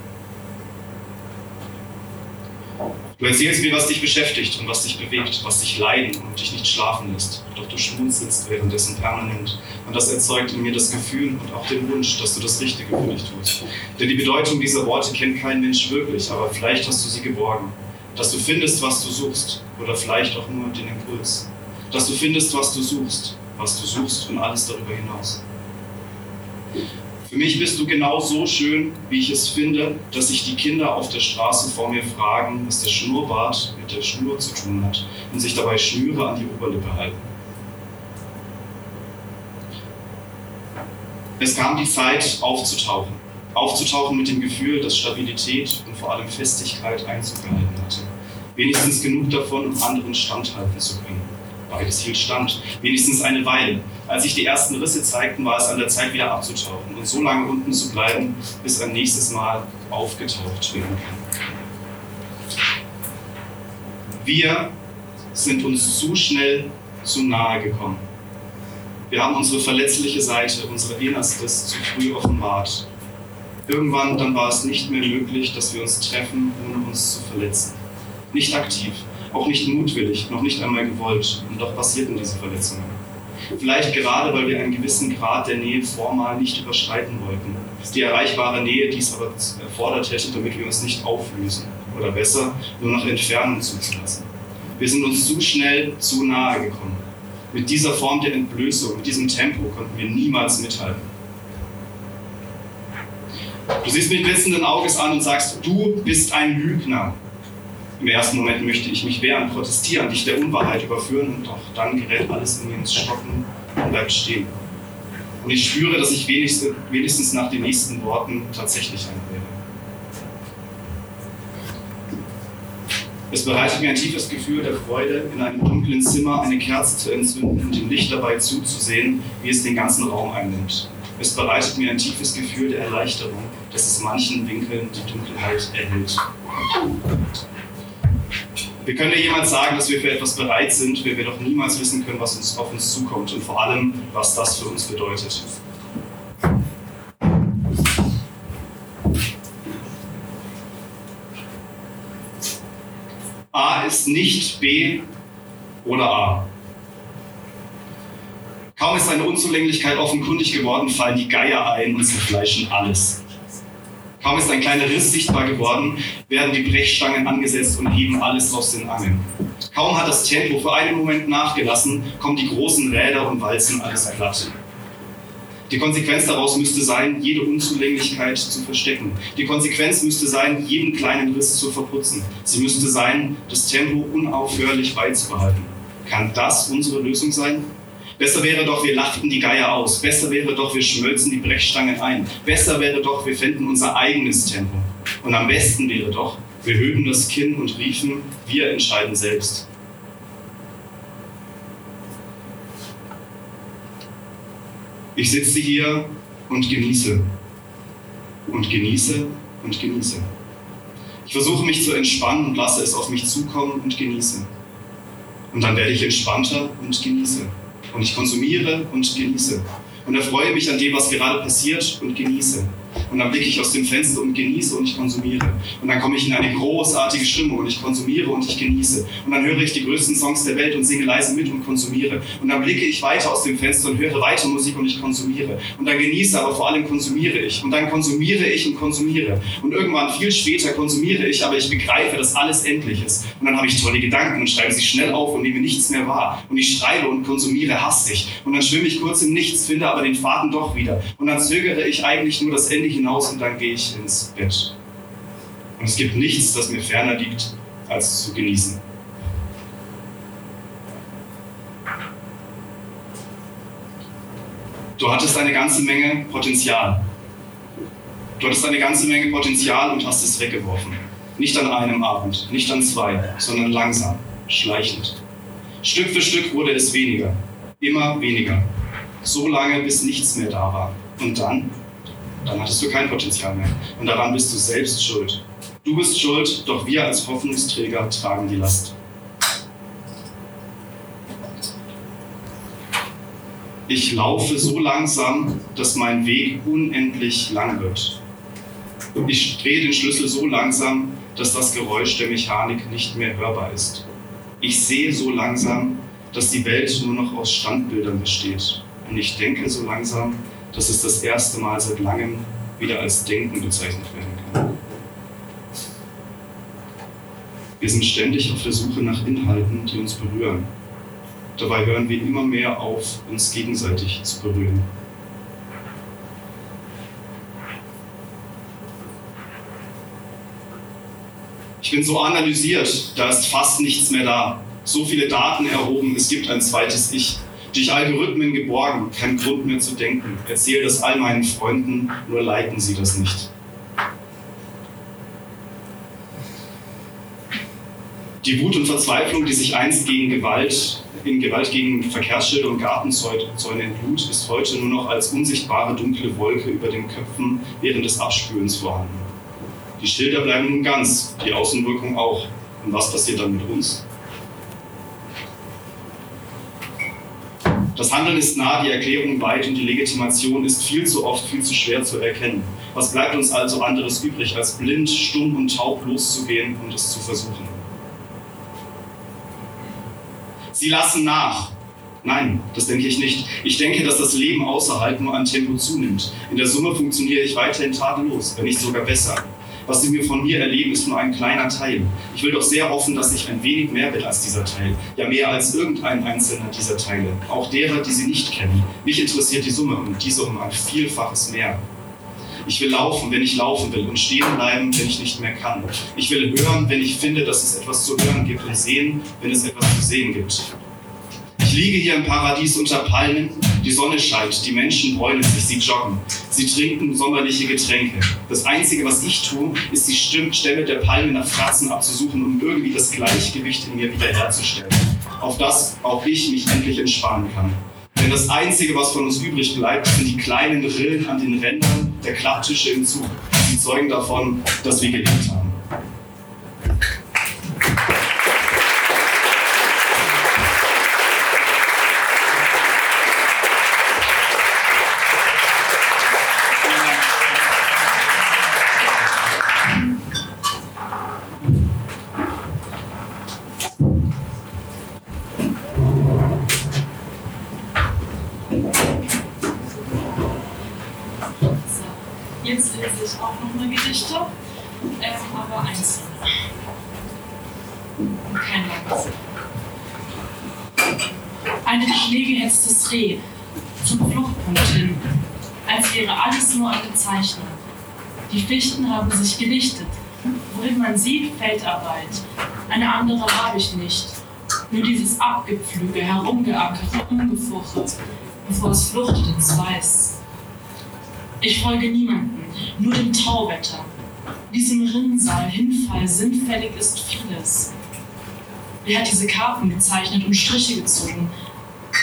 Du erzählst mir, was dich beschäftigt und was dich bewegt, was dich leiden und dich nicht schlafen lässt. Doch du schmunzelst währenddessen permanent. Und das erzeugt in mir das Gefühl und auch den Wunsch, dass du das Richtige für dich tust. Denn die Bedeutung dieser Worte kennt kein Mensch wirklich, aber vielleicht hast du sie geborgen. Dass du findest, was du suchst. Oder vielleicht auch nur den Impuls. Dass du findest, was du suchst. Was du suchst und alles darüber hinaus. Für mich bist du genau so schön, wie ich es finde, dass sich die Kinder auf der Straße vor mir fragen, was der Schnurrbart mit der Schnur zu tun hat und sich dabei Schnüre an die Oberlippe halten. Es kam die Zeit, aufzutauchen. Aufzutauchen mit dem Gefühl, dass Stabilität und vor allem Festigkeit Einzug gehalten hatte. Wenigstens genug davon, um anderen standhalten zu können. Beides hielt stand, wenigstens eine Weile. Als sich die ersten Risse zeigten, war es an der Zeit, wieder abzutauchen und so lange unten zu bleiben, bis ein nächstes Mal aufgetaucht werden kann. Wir sind uns zu schnell zu nahe gekommen. Wir haben unsere verletzliche Seite, unser Innerstes zu früh offenbart. Irgendwann dann war es nicht mehr möglich, dass wir uns treffen, ohne uns zu verletzen. Nicht aktiv, auch nicht mutwillig, noch nicht einmal gewollt. Und doch passierten diese Verletzungen. Vielleicht gerade, weil wir einen gewissen Grad der Nähe formal nicht überschreiten wollten. Die erreichbare Nähe dies aber erfordert hätte, damit wir uns nicht auflösen. Oder besser, nur nach Entfernung zuzulassen. Wir sind uns zu schnell zu nahe gekommen. Mit dieser Form der Entblößung, mit diesem Tempo konnten wir niemals mithalten. Du siehst mich blitzenden Auges an und sagst, du bist ein Lügner. Im ersten Moment möchte ich mich wehren, protestieren, dich der Unwahrheit überführen und doch dann gerät alles in mir ins Stocken und bleibt stehen. Und ich spüre, dass ich wenigstens nach den nächsten Worten tatsächlich einer wäre. Es bereitet mir ein tiefes Gefühl der Freude, in einem dunklen Zimmer eine Kerze zu entzünden und dem Licht dabei zuzusehen, wie es den ganzen Raum einnimmt. Es bereitet mir ein tiefes Gefühl der Erleichterung, dass es manchen Winkeln die Dunkelheit erhält. Wir können ja jemand sagen, dass wir für etwas bereit sind, wenn wir doch niemals wissen können, was uns auf uns zukommt und vor allem, was das für uns bedeutet. A ist nicht B oder A. Kaum ist eine Unzulänglichkeit offenkundig geworden, fallen die Geier ein und zerfleischen alles. Kaum ist ein kleiner Riss sichtbar geworden, werden die Brechstangen angesetzt und heben alles aus den Angeln. Kaum hat das Tempo für einen Moment nachgelassen, kommen die großen Räder und walzen alles platt. Die Konsequenz daraus müsste sein, jede Unzulänglichkeit zu verstecken. Die Konsequenz müsste sein, jeden kleinen Riss zu verputzen. Sie müsste sein, das Tempo unaufhörlich beizubehalten. Kann das unsere Lösung sein? Besser wäre doch, wir lachten die Geier aus. Besser wäre doch, wir schmölzen die Brechstangen ein. Besser wäre doch, wir fänden unser eigenes Tempo. Und am besten wäre doch, wir höben das Kinn und riefen, wir entscheiden selbst. Ich sitze hier und genieße. Und genieße und genieße. Ich versuche mich zu entspannen und lasse es auf mich zukommen und genieße. Und dann werde ich entspannter und genieße und ich konsumiere und genieße und erfreue mich an dem, was gerade passiert und genieße. Und dann blicke ich aus dem Fenster und genieße und ich konsumiere. Und dann komme ich in eine großartige Stimmung und ich konsumiere und ich genieße. Und dann höre ich die größten Songs der Welt und singe leise mit und konsumiere. Und dann blicke ich weiter aus dem Fenster und höre weiter Musik und ich konsumiere. Und dann genieße, aber vor allem konsumiere ich. Und dann konsumiere ich und konsumiere. Und irgendwann viel später konsumiere ich, aber ich begreife, dass alles endlich ist. Und dann habe ich tolle Gedanken und schreibe sie schnell auf und nehme nichts mehr wahr. Und ich schreibe und konsumiere hastig. Und dann schwimme ich kurz im Nichts, finde aber den Faden doch wieder. Und dann zögere ich eigentlich nur das Ende hinaus und dann gehe ich ins Bett. Und es gibt nichts, das mir ferner liegt, als zu genießen. Du hattest eine ganze Menge Potenzial. Du hattest eine ganze Menge Potenzial und hast es weggeworfen. Nicht an einem Abend, nicht an zwei, sondern langsam, schleichend. Stück für Stück wurde es weniger, immer weniger. So lange, bis nichts mehr da war. Und dann? Dann hattest du kein Potenzial mehr. Und daran bist du selbst schuld. Du bist schuld, doch wir als Hoffnungsträger tragen die Last. Ich laufe so langsam, dass mein Weg unendlich lang wird. Ich drehe den Schlüssel so langsam, dass das Geräusch der Mechanik nicht mehr hörbar ist. Ich sehe so langsam, dass die Welt nur noch aus Standbildern besteht. Und ich denke so langsam, dass es das erste Mal seit langem wieder als Denken bezeichnet werden kann. Wir sind ständig auf der Suche nach Inhalten, die uns berühren. Dabei hören wir immer mehr auf, uns gegenseitig zu berühren. Ich bin so analysiert, da ist fast nichts mehr da. So viele Daten erhoben, es gibt ein zweites Ich. Durch Algorithmen geborgen, kein Grund mehr zu denken. Erzähle das all meinen Freunden, nur leiten sie das nicht. Die Wut und Verzweiflung, die sich einst gegen Gewalt, in Gewalt gegen Verkehrsschilder und Gartenzäune entlud, ist heute nur noch als unsichtbare dunkle Wolke über den Köpfen während des Abspülens vorhanden. Die Schilder bleiben nun ganz, die Außenwirkung auch. Und was passiert dann mit uns? Das Handeln ist nah, die Erklärung weit und die Legitimation ist viel zu oft viel zu schwer zu erkennen. Was bleibt uns also anderes übrig, als blind, stumm und taub loszugehen und es zu versuchen? Sie lassen nach. Nein, das denke ich nicht. Ich denke, dass das Leben außerhalb nur an Tempo zunimmt. In der Summe funktioniere ich weiterhin tadellos, wenn nicht sogar besser. Was Sie mir von mir erleben, ist nur ein kleiner Teil. Ich will doch sehr hoffen, dass ich ein wenig mehr bin als dieser Teil. Ja, mehr als irgendein einzelner dieser Teile. Auch derer, die Sie nicht kennen. Mich interessiert die Summe und diese um ein Vielfaches mehr. Ich will laufen, wenn ich laufen will und stehen bleiben, wenn ich nicht mehr kann. Ich will hören, wenn ich finde, dass es etwas zu hören gibt und sehen, wenn es etwas zu sehen gibt. Ich liege hier im Paradies unter Palmen, die Sonne scheint, die Menschen bräunen sich, sie joggen, sie trinken sommerliche Getränke. Das Einzige, was ich tue, ist die Stämme der Palmen nach Fratzen abzusuchen, um irgendwie das Gleichgewicht in mir wiederherzustellen, auf das auch ich mich endlich entspannen kann. Denn das Einzige, was von uns übrig bleibt, sind die kleinen Rillen an den Rändern der Klapptische im Zug. Sie zeugen davon, dass wir gelebt haben. Die Fichten haben sich gelichtet. Wohin man sieht, Feldarbeit. Eine andere habe ich nicht. Nur dieses Abgepflüge, herumgeackert, umgefurcht, bevor es fluchtet ins Weiß. Ich folge niemanden, nur dem Tauwetter. Diesem Rinnsal, Hinfall, sinnfällig ist vieles. Wer hat diese Karten gezeichnet und Striche gezogen?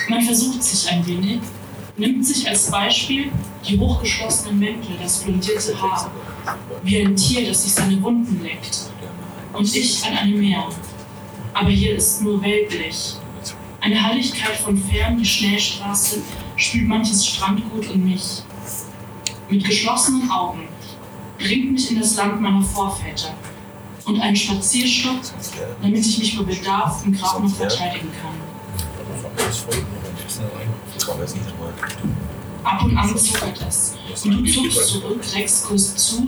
Man versucht sich ein wenig, nimmt sich als Beispiel die hochgeschlossenen Mäntel, das blondierte Haar, wie ein Tier, das sich seine Wunden leckt. Und ich an einem Meer. Aber hier ist nur weltlich. Eine Heiligkeit von fern, die Schnellstraße spült manches Strandgut und mich. Mit geschlossenen Augen bringt mich in das Land meiner Vorväter und einen Spazierstock, damit ich mich bei Bedarf im Grab noch verteidigen kann. Ab und an zuckert es. Und du zuckst zurück, Rex kurst zu.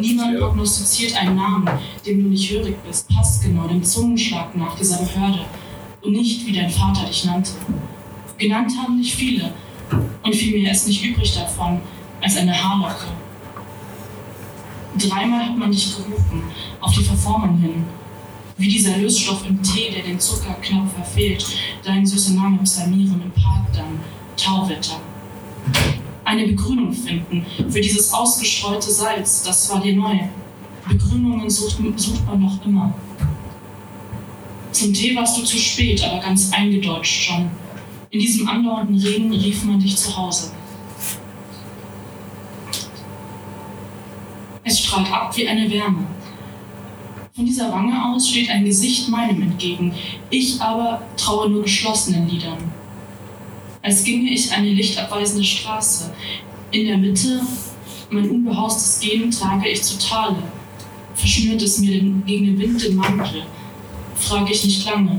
Niemand prognostiziert einen Namen, dem du nicht hörig bist, passt genau dem Zungenschlag nach dieser Behörde. Und nicht, wie dein Vater dich nannte. Genannt haben nicht viele. Und vielmehr ist nicht übrig davon, als eine Haarlocke. Dreimal hat man dich gerufen, auf die Verformung hin. Wie dieser Lösstoff im Tee, der den Zucker knapp verfehlt, dein süßer Name im Park dann, Tauwetter. Eine Begrünung finden für dieses ausgestreute Salz, das war dir neu. Begrünungen sucht, sucht man noch immer. Zum Tee warst du zu spät, aber ganz eingedeutscht schon. In diesem andauernden Regen rief man dich zu Hause. Es strahlt ab wie eine Wärme. Von dieser Wange aus steht ein Gesicht meinem entgegen. Ich aber traue nur geschlossenen Lidern. Als ginge ich eine lichtabweisende Straße. In der Mitte, mein unbehaustes Gehen trage ich zu Tale. Verschnürt es mir den, gegen den Wind den Mantel. Frage ich nicht lange.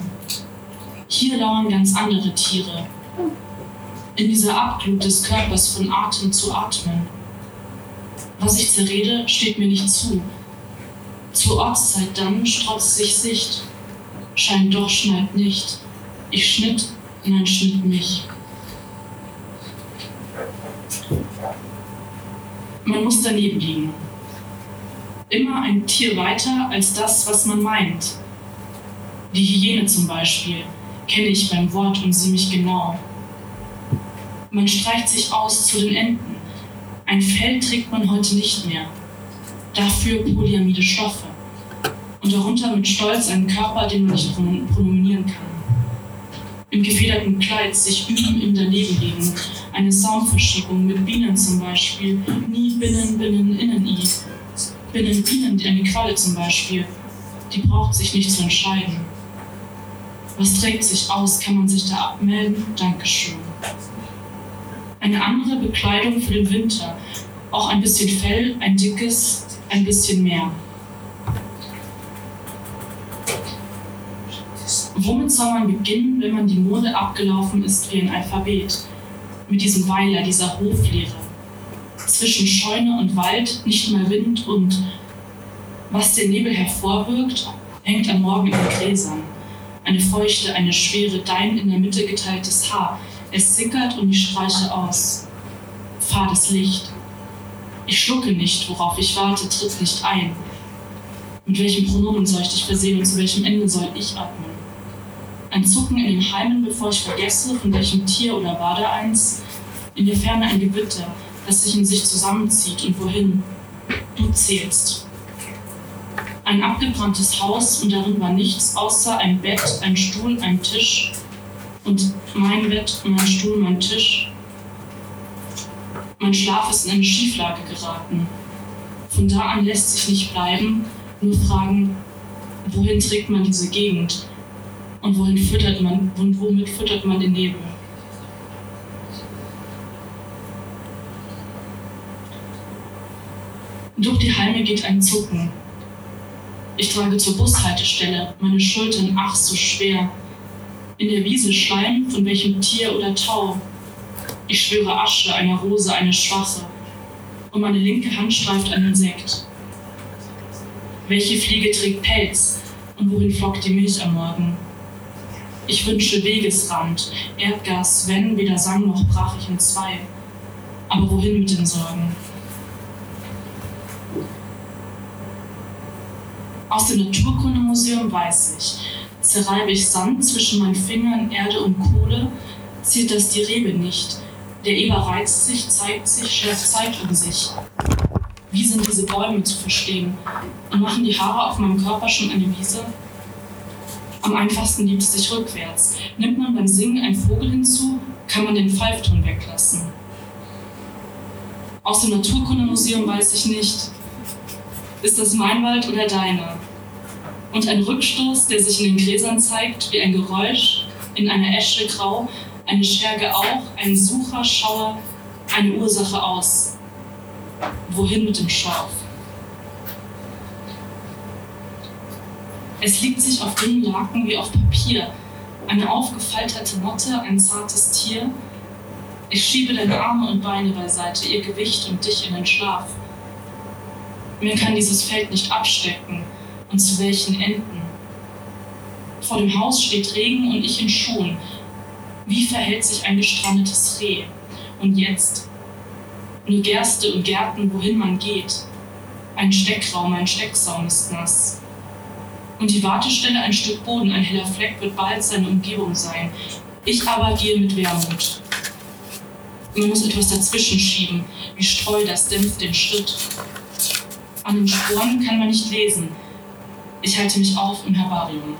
Hier lauern ganz andere Tiere. In dieser Abglut des Körpers von Atem zu atmen. Was ich zerrede, steht mir nicht zu. Zur Ortszeit dann strotzt sich Sicht. Scheint doch, schneit nicht. Ich schnitt, nein, schnitt mich. Man muss daneben liegen. Immer ein Tier weiter als das, was man meint. Die Hyäne zum Beispiel kenne ich beim Wort und sie mich genau. Man streicht sich aus zu den Enden. Ein Fell trägt man heute nicht mehr. Dafür polyamide Stoffe. Und darunter mit Stolz einen Körper, den man nicht pronominieren kann. Im gefederten Kleid sich üben im Danebenliegen. Eine Soundverschiebung mit Bienen zum Beispiel. Nie Binnen, Binnen, Innen, I. Binnen, Bienen, eine Qualle zum Beispiel. Die braucht sich nicht zu entscheiden. Was trägt sich aus? Kann man sich da abmelden? Dankeschön. Eine andere Bekleidung für den Winter. Auch ein bisschen Fell, ein dickes, ein bisschen mehr. Womit soll man beginnen, wenn man die Mode abgelaufen ist wie ein Alphabet? Mit diesem Weiler, dieser Hoflehre. Zwischen Scheune und Wald nicht mal Wind und was der Nebel hervorbirgt, hängt am Morgen in den Gräsern. Eine feuchte, eine schwere, dein in der Mitte geteiltes Haar. Es sickert und ich streiche aus. Fades Licht. Ich schlucke nicht, worauf ich warte, tritt nicht ein. Mit welchem Pronomen soll ich dich versehen und zu welchem Ende soll ich atmen? Ein Zucken in den Heimen, bevor ich vergesse, von welchem Tier oder war da eins? In der Ferne ein Gewitter, das sich in sich zusammenzieht und wohin? Du zählst. Ein abgebranntes Haus und darin war nichts außer ein Bett, ein Stuhl, ein Tisch und mein Bett, mein Stuhl, mein Tisch. Mein Schlaf ist in eine Schieflage geraten. Von da an lässt sich nicht bleiben, nur fragen, wohin trägt man diese Gegend? Und wohin füttert man, und womit füttert man den Nebel? Durch die Halme geht ein Zucken. Ich trage zur Bushaltestelle, meine Schultern ach so schwer. In der Wiese Schleim, von welchem Tier oder Tau. Ich schwöre Asche, eine Rose, eine schwache. Und meine linke Hand streift ein Insekt. Welche Fliege trägt Pelz und wohin flockt die Milch am Morgen? Ich wünsche Wegesrand, Erdgas, wenn weder sang noch brach ich in zwei. Aber wohin mit den Sorgen? Aus dem Naturkundemuseum weiß ich, zerreibe ich Sand zwischen meinen Fingern, Erde und Kohle, zieht das die Rebe nicht. Der Eber reizt sich, zeigt sich, schläft Zeit um sich. Wie sind diese Bäume zu verstehen? Und machen die Haare auf meinem Körper schon eine Wiese? Am einfachsten liebt es sich rückwärts. Nimmt man beim Singen einen Vogel hinzu, kann man den Pfeifton weglassen. Aus dem Naturkundemuseum weiß ich nicht, ist das mein Wald oder deiner? Und ein Rückstoß, der sich in den Gräsern zeigt, wie ein Geräusch, in einer Esche grau, eine Scherge auch, ein Sucher, Schauer, eine Ursache aus. Wohin mit dem Schorf? Es liegt sich auf dünnen Laken wie auf Papier, eine aufgefalterte Motte, ein zartes Tier. Ich schiebe deine Arme und Beine beiseite, ihr Gewicht und dich in den Schlaf. Mir kann dieses Feld nicht abstecken. Und zu welchen Enden? Vor dem Haus steht Regen und ich in Schuhen. Wie verhält sich ein gestrandetes Reh? Und jetzt? Nur Gerste und Gärten, wohin man geht. Ein Steckraum, ein Stecksaum ist nass. Und die Wartestelle ein Stück Boden, ein heller Fleck wird bald seine Umgebung sein. Ich aber gehe mit Wermut. Man muss etwas dazwischen schieben, wie Streu, das dämpft den Schritt. An den Sporen kann man nicht lesen. Ich halte mich auf im Herbarium.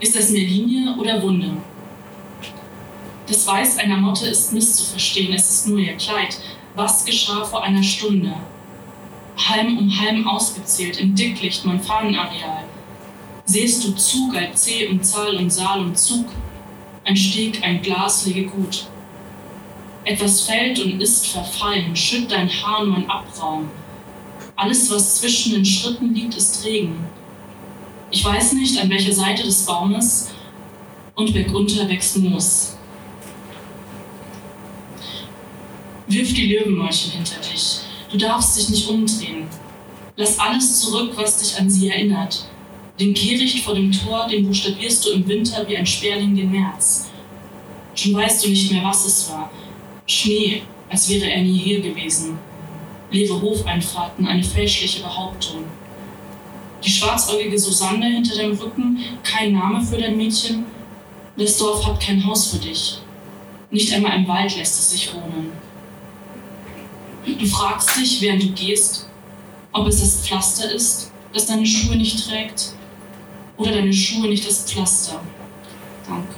Ist das mehr Linie oder Wunde? Das Weiß einer Motte ist misszuverstehen, es ist nur ihr Kleid. Was geschah vor einer Stunde? Halm um Halm ausgezählt im Dicklicht mein Fahnenareal. Sehst du Zug, als C und Zahl und Saal und Zug? Ein Steg, ein Glas lege gut. Etwas fällt und ist verfallen, schütt dein Haar nur ein Abraum. Alles, was zwischen den Schritten liegt, ist Regen. Ich weiß nicht, an welcher Seite des Baumes und bergunter wächst Moos. Wirf die Löwenmäulchen hinter dich. Du darfst dich nicht umdrehen. Lass alles zurück, was dich an sie erinnert. Den Kehricht vor dem Tor, den buchstabierst du im Winter wie ein Sperling den März. Schon weißt du nicht mehr, was es war. Schnee, als wäre er nie hier gewesen. Leere Hofeinfahrten, eine fälschliche Behauptung. Die schwarzäugige Susanne hinter deinem Rücken, kein Name für dein Mädchen. Das Dorf hat kein Haus für dich. Nicht einmal im Wald lässt es sich wohnen. Du fragst dich, während du gehst, ob es das Pflaster ist, das deine Schuhe nicht trägt, oder deine Schuhe nicht das Pflaster. Danke.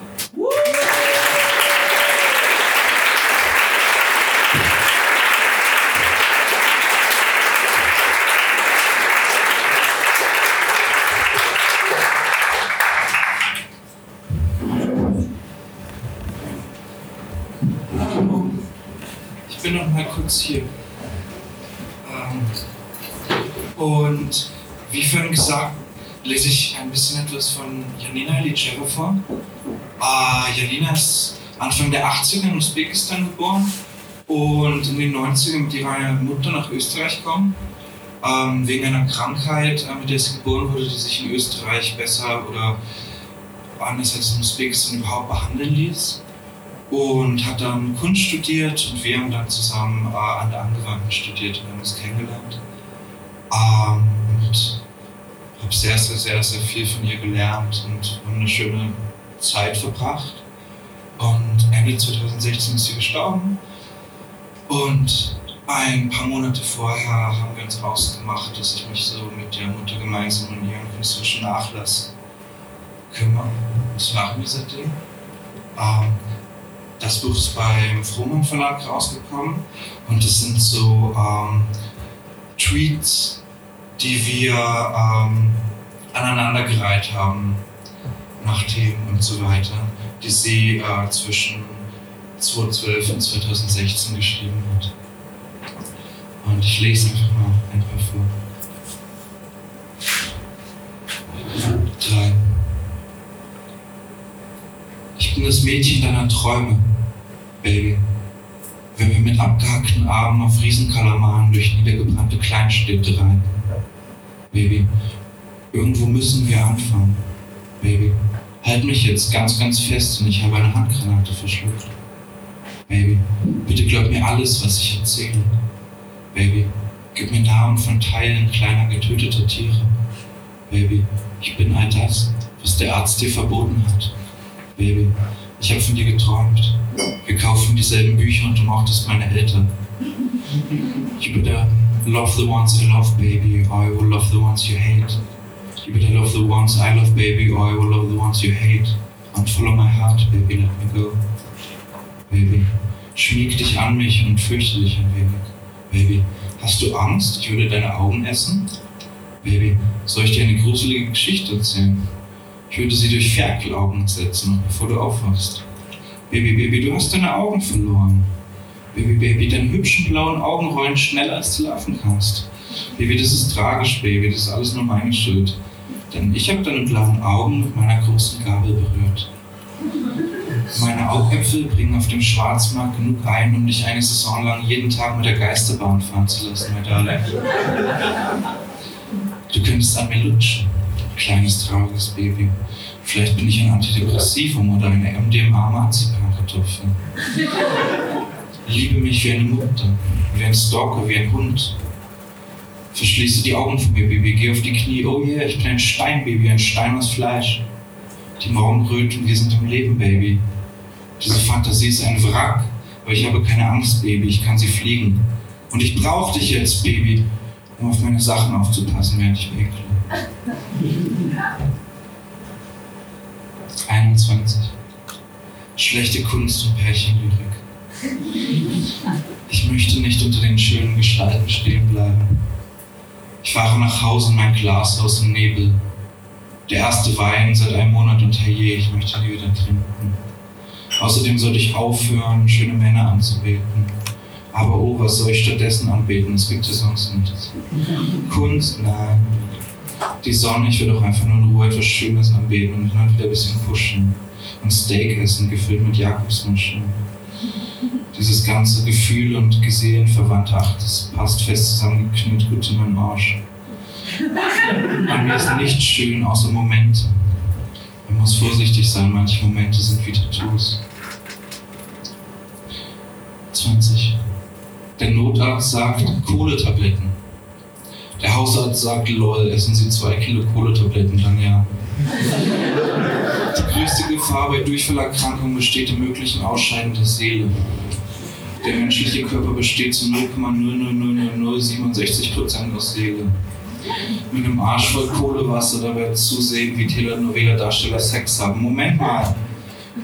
Bin noch mal kurz hier. Ähm, und wie vorhin gesagt, lese ich ein bisschen etwas von Janina Ilicheva vor. Äh, Janina ist Anfang der 80er in Usbekistan geboren und in den 90ern mit ihrer Mutter nach Österreich gekommen. Ähm, wegen einer Krankheit, äh, mit der sie geboren wurde, die sich in Österreich besser oder anders als in Usbekistan überhaupt behandeln ließ und hat dann Kunst studiert und wir haben dann zusammen äh, an der Angewandten studiert und haben uns kennengelernt. Ähm, und habe sehr, sehr, sehr, sehr viel von ihr gelernt und eine schöne Zeit verbracht. Und Ende 2016 ist sie gestorben. Und ein paar Monate vorher haben wir uns ausgemacht, dass ich mich so mit der Mutter gemeinsam um ihren künstlerischen Nachlass kümmere. Das machen wir seitdem. Ähm, das Buch ist beim Frohmann Verlag rausgekommen und es sind so ähm, Tweets, die wir ähm, aneinandergereiht haben nach Themen und so weiter, die sie äh, zwischen 2012 und 2016 geschrieben hat. Und ich lese einfach mal ein paar vor. Drei. Bin das Mädchen deiner Träume, Baby. Wenn wir mit abgehackten Armen auf Riesenkalamaren durch niedergebrannte Kleinstädte reiten. Baby, irgendwo müssen wir anfangen. Baby, halt mich jetzt ganz, ganz fest und ich habe eine Handgranate verschluckt. Baby, bitte glaub mir alles, was ich erzähle. Baby, gib mir Namen von Teilen kleiner getöteter Tiere. Baby, ich bin all das, was der Arzt dir verboten hat. Baby, ich habe von dir geträumt. Wir kaufen dieselben Bücher und du mochtest meine Eltern. You better love the ones I love, baby, or I will love the ones you hate. You better love the ones I love, baby, or I will love the ones you hate. And follow my heart, baby, let me go. Baby, schmieg dich an mich und fürchte dich ein wenig. Baby, hast du Angst, ich würde deine Augen essen? Baby, soll ich dir eine gruselige Geschichte erzählen? Ich würde sie durch Ferkelaugen setzen, bevor du aufwachst. Baby, Baby, du hast deine Augen verloren. Baby, Baby, deine hübschen blauen Augen rollen schneller, als du laufen kannst. Baby, das ist tragisch, Baby, das ist alles nur meine Schuld. Denn ich habe deine blauen Augen mit meiner großen Gabel berührt. Meine Augäpfel bringen auf dem Schwarzmarkt genug ein, um dich eine Saison lang jeden Tag mit der Geisterbahn fahren zu lassen, mein Darling. Du könntest an mir lutschen, kleines trauriges Baby. Vielleicht bin ich ein Antidepressivum oder eine MDMA-Marzipankartoffel. Liebe mich wie eine Mutter, wie ein Stalker, wie ein Hund. Verschließe die Augen von mir, Baby, geh auf die Knie. Oh yeah, ich bin ein Steinbaby, ein Stein aus Fleisch. Die Morgenröten, wir sind am Leben, Baby. Diese Fantasie ist ein Wrack, aber ich habe keine Angst, Baby, ich kann sie fliegen. Und ich brauche dich jetzt, Baby, um auf meine Sachen aufzupassen, während ich winkle. 21. Schlechte Kunst und Pärchenlyrik. Ich möchte nicht unter den schönen Gestalten stehen bleiben. Ich fahre nach Hause in mein Glashaus im Nebel. Der erste Wein seit einem Monat und herrje, ich möchte nie wieder trinken. Außerdem sollte ich aufhören, schöne Männer anzubeten. Aber oh, was soll ich stattdessen anbeten? Es gibt ja sonst nichts. Kunst? Nein. Die Sonne, ich will doch einfach nur in Ruhe etwas Schönes anbeten und dann wieder ein bisschen kuscheln. Und Steak essen, gefüllt mit Jakobsmuscheln. Dieses ganze Gefühl und Gesehen verwandt, ach, das passt fest zusammengeknüllt gut in meinen Arsch. An mir ist nichts schön außer Momente. Man muss vorsichtig sein, manche Momente sind wie Tattoos. 20. Der Notarzt sagt Kohletabletten. Der Hausarzt sagt, lol, essen Sie zwei Kilo Kohletabletten, dann ja. Die größte Gefahr bei Durchfallerkrankungen besteht im möglichen Ausscheiden der Seele. Der menschliche Körper besteht zu 0,00067% aus Seele. Mit einem Arsch voll Kohlewasser dabei zusehen, wie Telenovela-Darsteller Sex haben. Moment mal.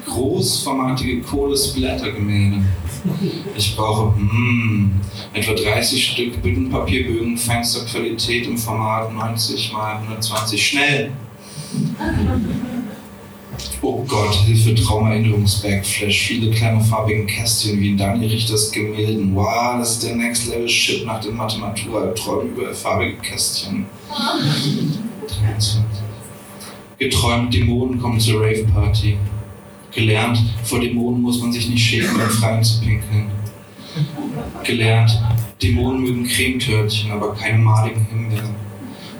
Großformatige Kohlesplattergemälde. Ich brauche mm, etwa 30 Stück Büttenpapierbögen, Fensterqualität im Format 90 x 120. Schnell! Oh Gott, Hilfe, Traumerinnerungsbackflash, viele kleine farbige Kästchen wie in Daniel Richters Gemälden. Wow, das ist der Next Level Shit nach dem Mathematuralträumen über farbige Kästchen. 23. Geträumt, Dämonen kommen zur Rave Party. Gelernt, vor Dämonen muss man sich nicht schämen, im Freien zu pinkeln. Gelernt, Dämonen mögen Cremetörtchen, aber keine maligen Himbeeren.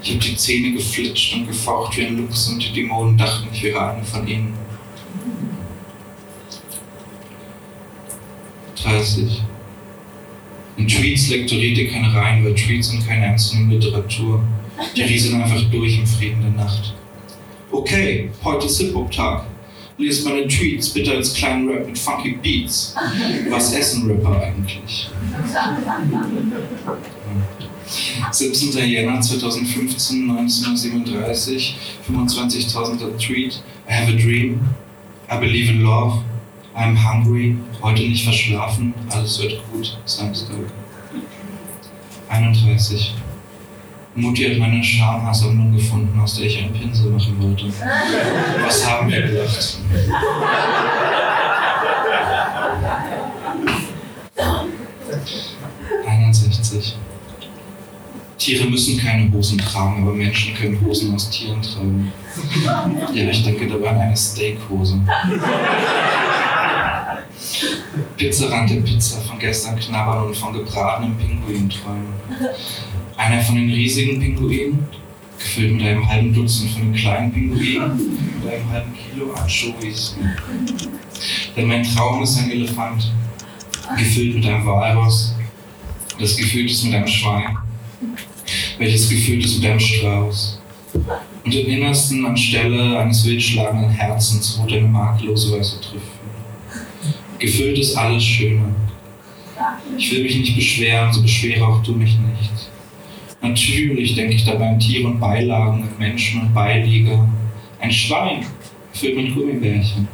Ich habe die Zähne geflitscht und gefaucht wie ein Luchs und die Dämonen dachten, ich wäre eine von ihnen. 30. In Tweets lektoriert ihr keine Reihen, weil Tweets sind keine ernstzunehmende Literatur. Die rieseln einfach durch im Frieden der Nacht. Okay, heute ist Hip-Hop-Tag. Lest meine Tweets bitte als kleinen Rap mit funky Beats. Was essen Rapper eigentlich? 17. Jänner 2015, 1937, 25.000er Tweet. I have a dream. I believe in love. I'm hungry. Heute nicht verschlafen. Alles wird gut. Samstag. 31. Mutti hat meine Schamhaarsammlung gefunden, aus der ich einen Pinsel machen wollte. Was haben wir gedacht? Tiere müssen keine Hosen tragen, aber Menschen können Hosen aus Tieren tragen. Ja, ich denke dabei an eine Steakhose. Pizzarand der Pizza von gestern knabbern und von gebratenem Pinguin träumen. Einer von den riesigen Pinguinen, gefüllt mit einem halben Dutzend von den kleinen Pinguinen und einem halben Kilo Anchovies. Denn mein Traum ist ein Elefant, gefüllt mit einem Walross, das gefüllt ist mit einem Schwein, welches gefüllt ist mit einem Strauß. Und im Innersten anstelle eines wildschlagenden Herzens ruht eine makellose weiße Trüffel. Gefüllt ist alles Schöne. Ich will mich nicht beschweren, so beschwere auch du mich nicht. Natürlich denke ich dabei an Tiere und Beilagen, an Menschen und Beilieger. Ein Schwein, gefüllt mit Gummibärchen.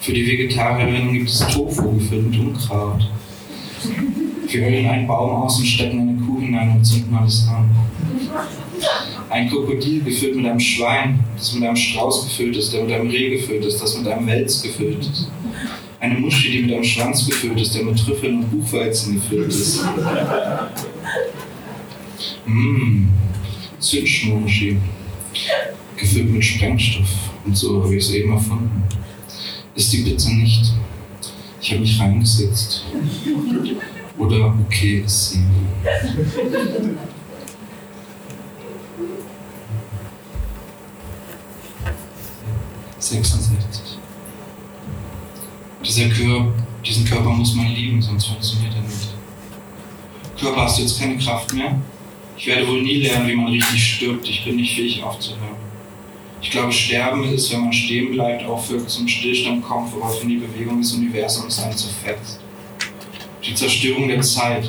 Für die Vegetarierinnen gibt es Tofu, gefüllt mit Unkraut. Wir höhlen einen Baum aus und stecken eine Kuh hinein und zünden alles an. Ein Krokodil gefüllt mit einem Schwein, das mit einem Strauß gefüllt ist, der mit einem Reh gefüllt ist, das mit einem Wels gefüllt ist. Eine Muschi, die mit einem Schwanz gefüllt ist, der mit Trüffeln und Buchweizen gefüllt ist. Mmh, Zündschnurmuschi. Gefüllt mit Sprengstoff. Und so habe ich es eben erfunden. Ist die Pizza nicht. Ich habe mich reingesetzt. Oder okay ist sie. Sechsundsechzig. Dieser Körper, diesen Körper muss man lieben, sonst funktioniert er nicht. Körper, hast du jetzt keine Kraft mehr? Ich werde wohl nie lernen, wie man richtig stirbt. Ich bin nicht fähig aufzuhören. Ich glaube, Sterben ist, wenn man stehen bleibt, aufhört, zum Stillstand kommt, woraufhin die Bewegung des Universums einen zerfetzt. Die Zerstörung der Zeit.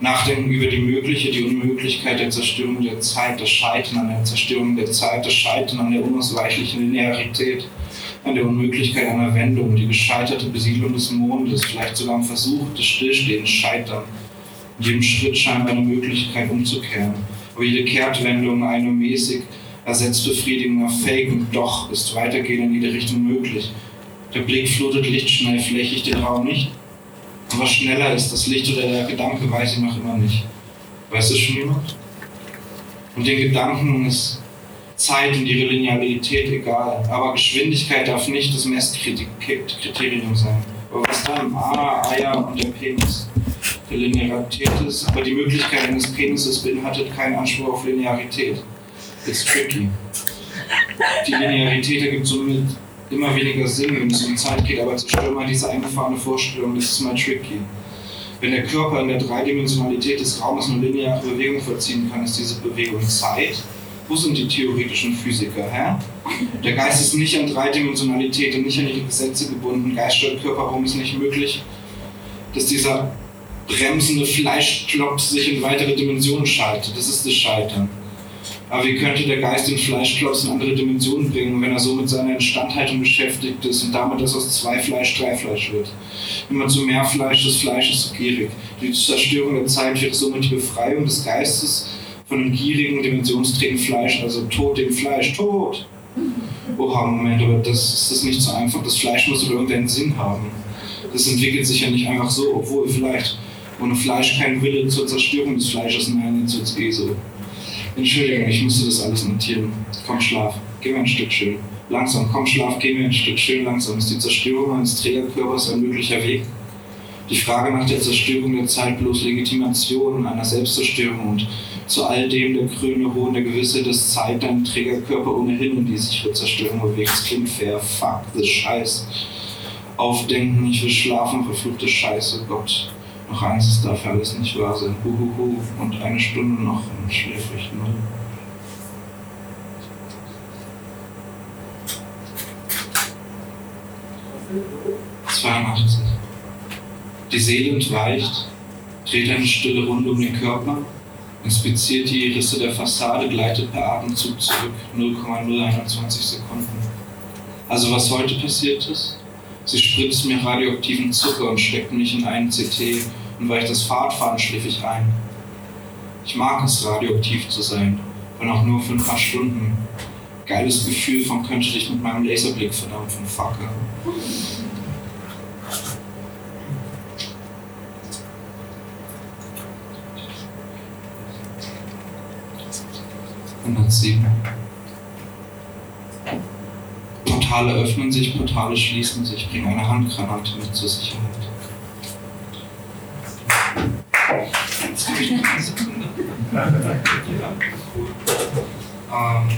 Nachdenken über die mögliche, die Unmöglichkeit der Zerstörung der Zeit, das Scheitern an der Zerstörung der Zeit, das Scheitern an der unausweichlichen Linearität, an der Unmöglichkeit einer Wendung, die gescheiterte Besiedlung des Mondes, vielleicht sogar am Versuch des Stillstehens, Scheitern. Jedem Schritt scheinbar eine Möglichkeit umzukehren. Aber jede Kehrtwendung eine mäßig ersetzt befriedigender Fake und doch ist Weitergehen in jede Richtung möglich. Der Blick flutet lichtschnell, flächig den Raum nicht. Was schneller ist, das Licht oder der Gedanke, weiß ich noch immer nicht. Weiß es schon jemand? Und den Gedanken ist Zeit und ihre Linearität egal. Aber Geschwindigkeit darf nicht das Messkriterium sein. Aber was dann? Ah, Eier und der Penis. Linearität ist, aber die Möglichkeit eines Penises beinhaltet keinen Anspruch auf Linearität. It's tricky. Die Linearität ergibt somit immer weniger Sinn, wenn es um Zeit geht, aber zerstört mal diese eingefahrene Vorstellung, das ist mal tricky. Wenn der Körper in der Dreidimensionalität des Raumes eine lineare Bewegung vollziehen kann, ist diese Bewegung Zeit. Wo sind die theoretischen Physiker? Hä? Der Geist ist nicht an Dreidimensionalität und nicht an ihre Gesetze gebunden. Geist steuert Körper, warum ist nicht möglich, dass dieser bremsende Fleischklops sich in weitere Dimensionen schaltet? Das ist das Scheitern. Aber wie könnte der Geist den Fleischklops in andere Dimensionen bringen, wenn er so mit seiner Instandhaltung beschäftigt ist und damit, dass aus zwei Fleisch drei Fleisch wird? Immer zu mehr Fleisch, das Fleisch ist so gierig. Die Zerstörung der Zeit wäre somit die Befreiung des Geistes von dem gierigen, dimensionsträgen Fleisch, also Tod dem Fleisch, Tod! Oha, Moment, aber das ist das nicht so einfach. Das Fleisch muss doch irgendeinen Sinn haben. Das entwickelt sich ja nicht einfach so, obwohl vielleicht ohne Fleisch kein Wille zur Zerstörung des Fleisches, nein, jetzt wird's eh so. Entschuldigung, ich musste das alles notieren. Komm, schlaf. Geh mir ein Stück schön. Langsam, komm, schlaf, geh mir ein Stück schön langsam. Ist die Zerstörung eines Trägerkörpers ein möglicher Weg? Die Frage nach der Zerstörung der Zeit bloß Legitimation einer Selbstzerstörung und zu all dem der grüne Hohn der Gewisse, dass Zeit deinen Trägerkörper ohnehin in die sich für Zerstörung bewegt. Klingt fair. Fuck, das Scheiß. Aufdenken, ich will schlafen, verfluchte Scheiße, Gott. Noch eins ist dafür alles nicht wahr sein. Huhuhu. Und eine Stunde noch und schläfrig null. Die Seele entweicht, dreht eine stille Runde um den Körper, inspiziert die Risse der Fassade, gleitet per Atemzug zurück, 0,021 Sekunden. Also was heute passiert ist? Sie spritzt mir radioaktiven Zucker und steckt mich in einen CT und weil ich das Fahrtfahren ich ein. Ich mag es, radioaktiv zu sein, wenn auch nur für ein paar Stunden. Geiles Gefühl von könnte dich mit meinem Laserblick verdampfen, Fucker. Hundertsieben. Portale öffnen sich, Portale schließen sich, bring eine Handgranate mit zur Sicherheit. Ähm,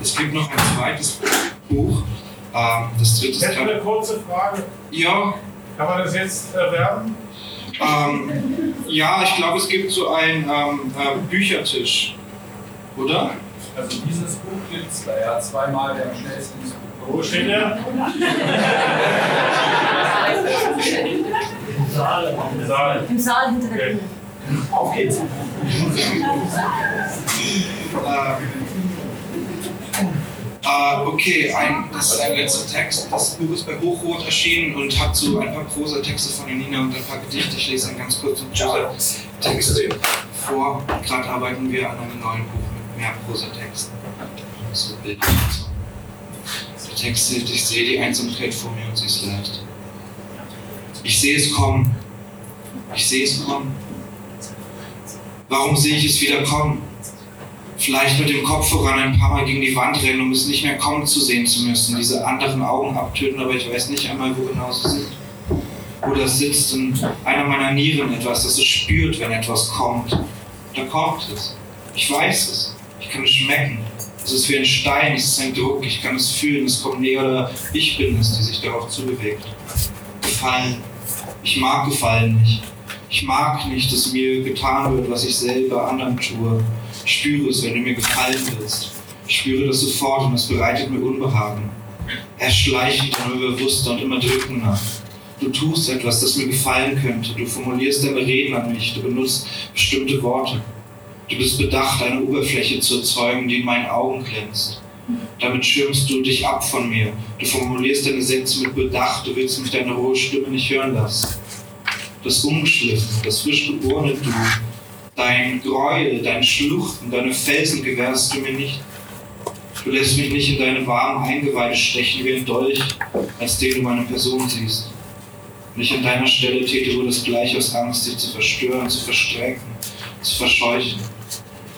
es gibt noch ein zweites Buch. Ähm, das dritte Ich hätte eine kurze Frage. Ja. Kann man das jetzt erwerben? Ähm, ja, ich glaube, es gibt so einen ähm, äh, Büchertisch. Oder? Also dieses Buch gibt es da ja zweimal der am schnellsten ist. Wo steht der? Im Saal. Im Saal. Im Saal hinter der Bühne. Auf geht's. Äh, okay, ein, das ist ein letzter Text. Das Buch ist bei Hochrot erschienen und hat so ein paar Prosa-Texte von Janina und ein paar Gedichte. Ich lese einen ganz kurzen Prosa-Text vor. Gerade arbeiten wir an einem neuen Buch mehr Prosa-Texten. So Bilder und so. Der Text ist, ich sehe die Einsamkeit vor mir und sie ist leicht. Ich sehe es kommen. Ich sehe es kommen. Warum sehe ich es wieder kommen? Vielleicht mit dem Kopf voran ein paar Mal gegen die Wand rennen, um es nicht mehr kommen zu sehen zu müssen. Diese anderen Augen abtöten, aber ich weiß nicht einmal, wo genau sie sind. Oder sitzt in einer meiner Nieren etwas, das es spürt, wenn etwas kommt. Da kommt es. Ich weiß es. Ich kann es schmecken. Es ist wie ein Stein, es ist ein Druck, ich kann es fühlen, es kommt näher oder ich bin es, die sich darauf zubewegt. Gefallen. Ich mag Gefallen nicht. Ich mag nicht, dass mir getan wird, was ich selber anderen tue. Ich spüre es, wenn du mir gefallen willst. Ich spüre das sofort und es bereitet mir Unbehagen. Er schleicht immer bewusster und immer drückender. Du tust etwas, das mir gefallen könnte. Du formulierst deine Reden an mich. Du benutzt bestimmte Worte. Du bist bedacht, eine Oberfläche zu erzeugen, die in meinen Augen glänzt. Damit schirmst du dich ab von mir. Du formulierst deine Sätze mit Bedacht. Du willst mich deine rohe Stimme nicht hören lassen. Das Ungeschliffene, das frisch geborene Du, dein Gräuel, dein Schluchten, deine Felsen gewährst du mir nicht. Du lässt mich nicht in deine warmen Eingeweide stechen wie ein Dolch, als den du meine Person siehst. Und ich an deiner Stelle täte wohl das gleich aus Angst, dich zu verstören, zu verstrecken, zu verscheuchen.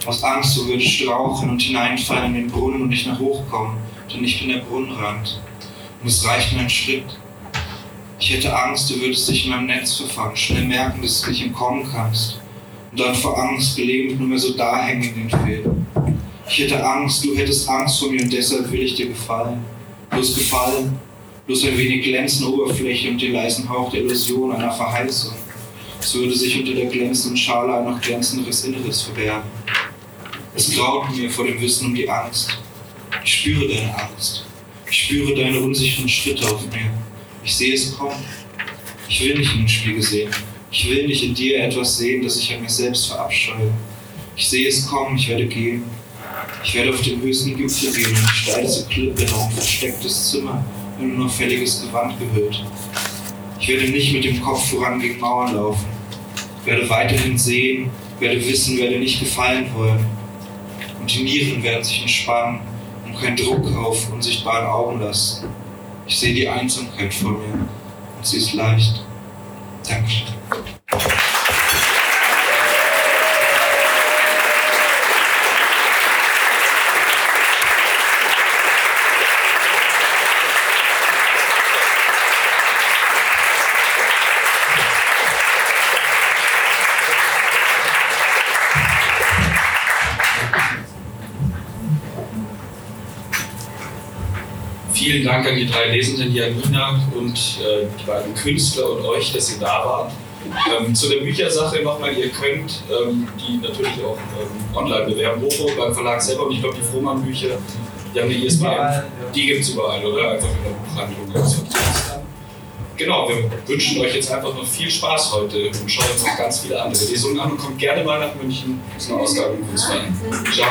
Aus Angst, du würdest strauchen und hineinfallen in den Brunnen und nicht mehr hochkommen, denn ich bin der Brunnenrand. Und es reicht nur ein Schritt. Ich hätte Angst, du würdest dich in meinem Netz verfangen, schnell merken, dass du nicht entkommen kannst. Und dann vor Angst gelegentlich nur mehr so da hängen in den Fäden. Ich hätte Angst, du hättest Angst vor mir und deshalb will ich dir gefallen. Bloß gefallen, bloß ein wenig glänzende Oberfläche und den leisen Hauch der Illusion einer Verheißung. Es würde sich unter der glänzenden Schale ein noch glänzenderes Inneres verbergen. Es graut mir vor dem Wissen um die Angst. Ich spüre deine Angst. Ich spüre deine unsicheren Schritte auf mir. Ich sehe es kommen. Ich will nicht in den Spiegel sehen. Ich will nicht in dir etwas sehen, das ich an mir selbst verabscheue. Ich sehe es kommen, ich werde gehen. Ich werde auf den höchsten Gipfel gehen und die steilste Klippe in ein verstecktes Zimmer in nur noch fälliges Gewand gehüllt. Ich werde nicht mit dem Kopf voran gegen Mauern laufen. Ich werde weiterhin sehen, werde wissen, werde nicht gefallen wollen und die Nieren werden sich entspannen und keinen Druck auf unsichtbaren Augen lassen. Ich sehe die Einsamkeit vor mir und sie ist leicht. Dankeschön. Vielen Dank an die drei Lesenden hier, Nina und äh, die beiden Künstler und euch, dass ihr da wart. Ähm, zu der Büchersache nochmal, ihr könnt ähm, die natürlich auch ähm, online bewerben, Bochum beim Verlag selber und ich glaube die Frohmann-Bücher, die haben die ISBN, die gibt es überall, oder? Einfach in der Buchhandlung. Genau, wir wünschen euch jetzt einfach noch viel Spaß heute und schaut noch ganz viele andere Lesungen an und kommt gerne mal nach München zu einer Ausgabe im Kunstverein. Ciao.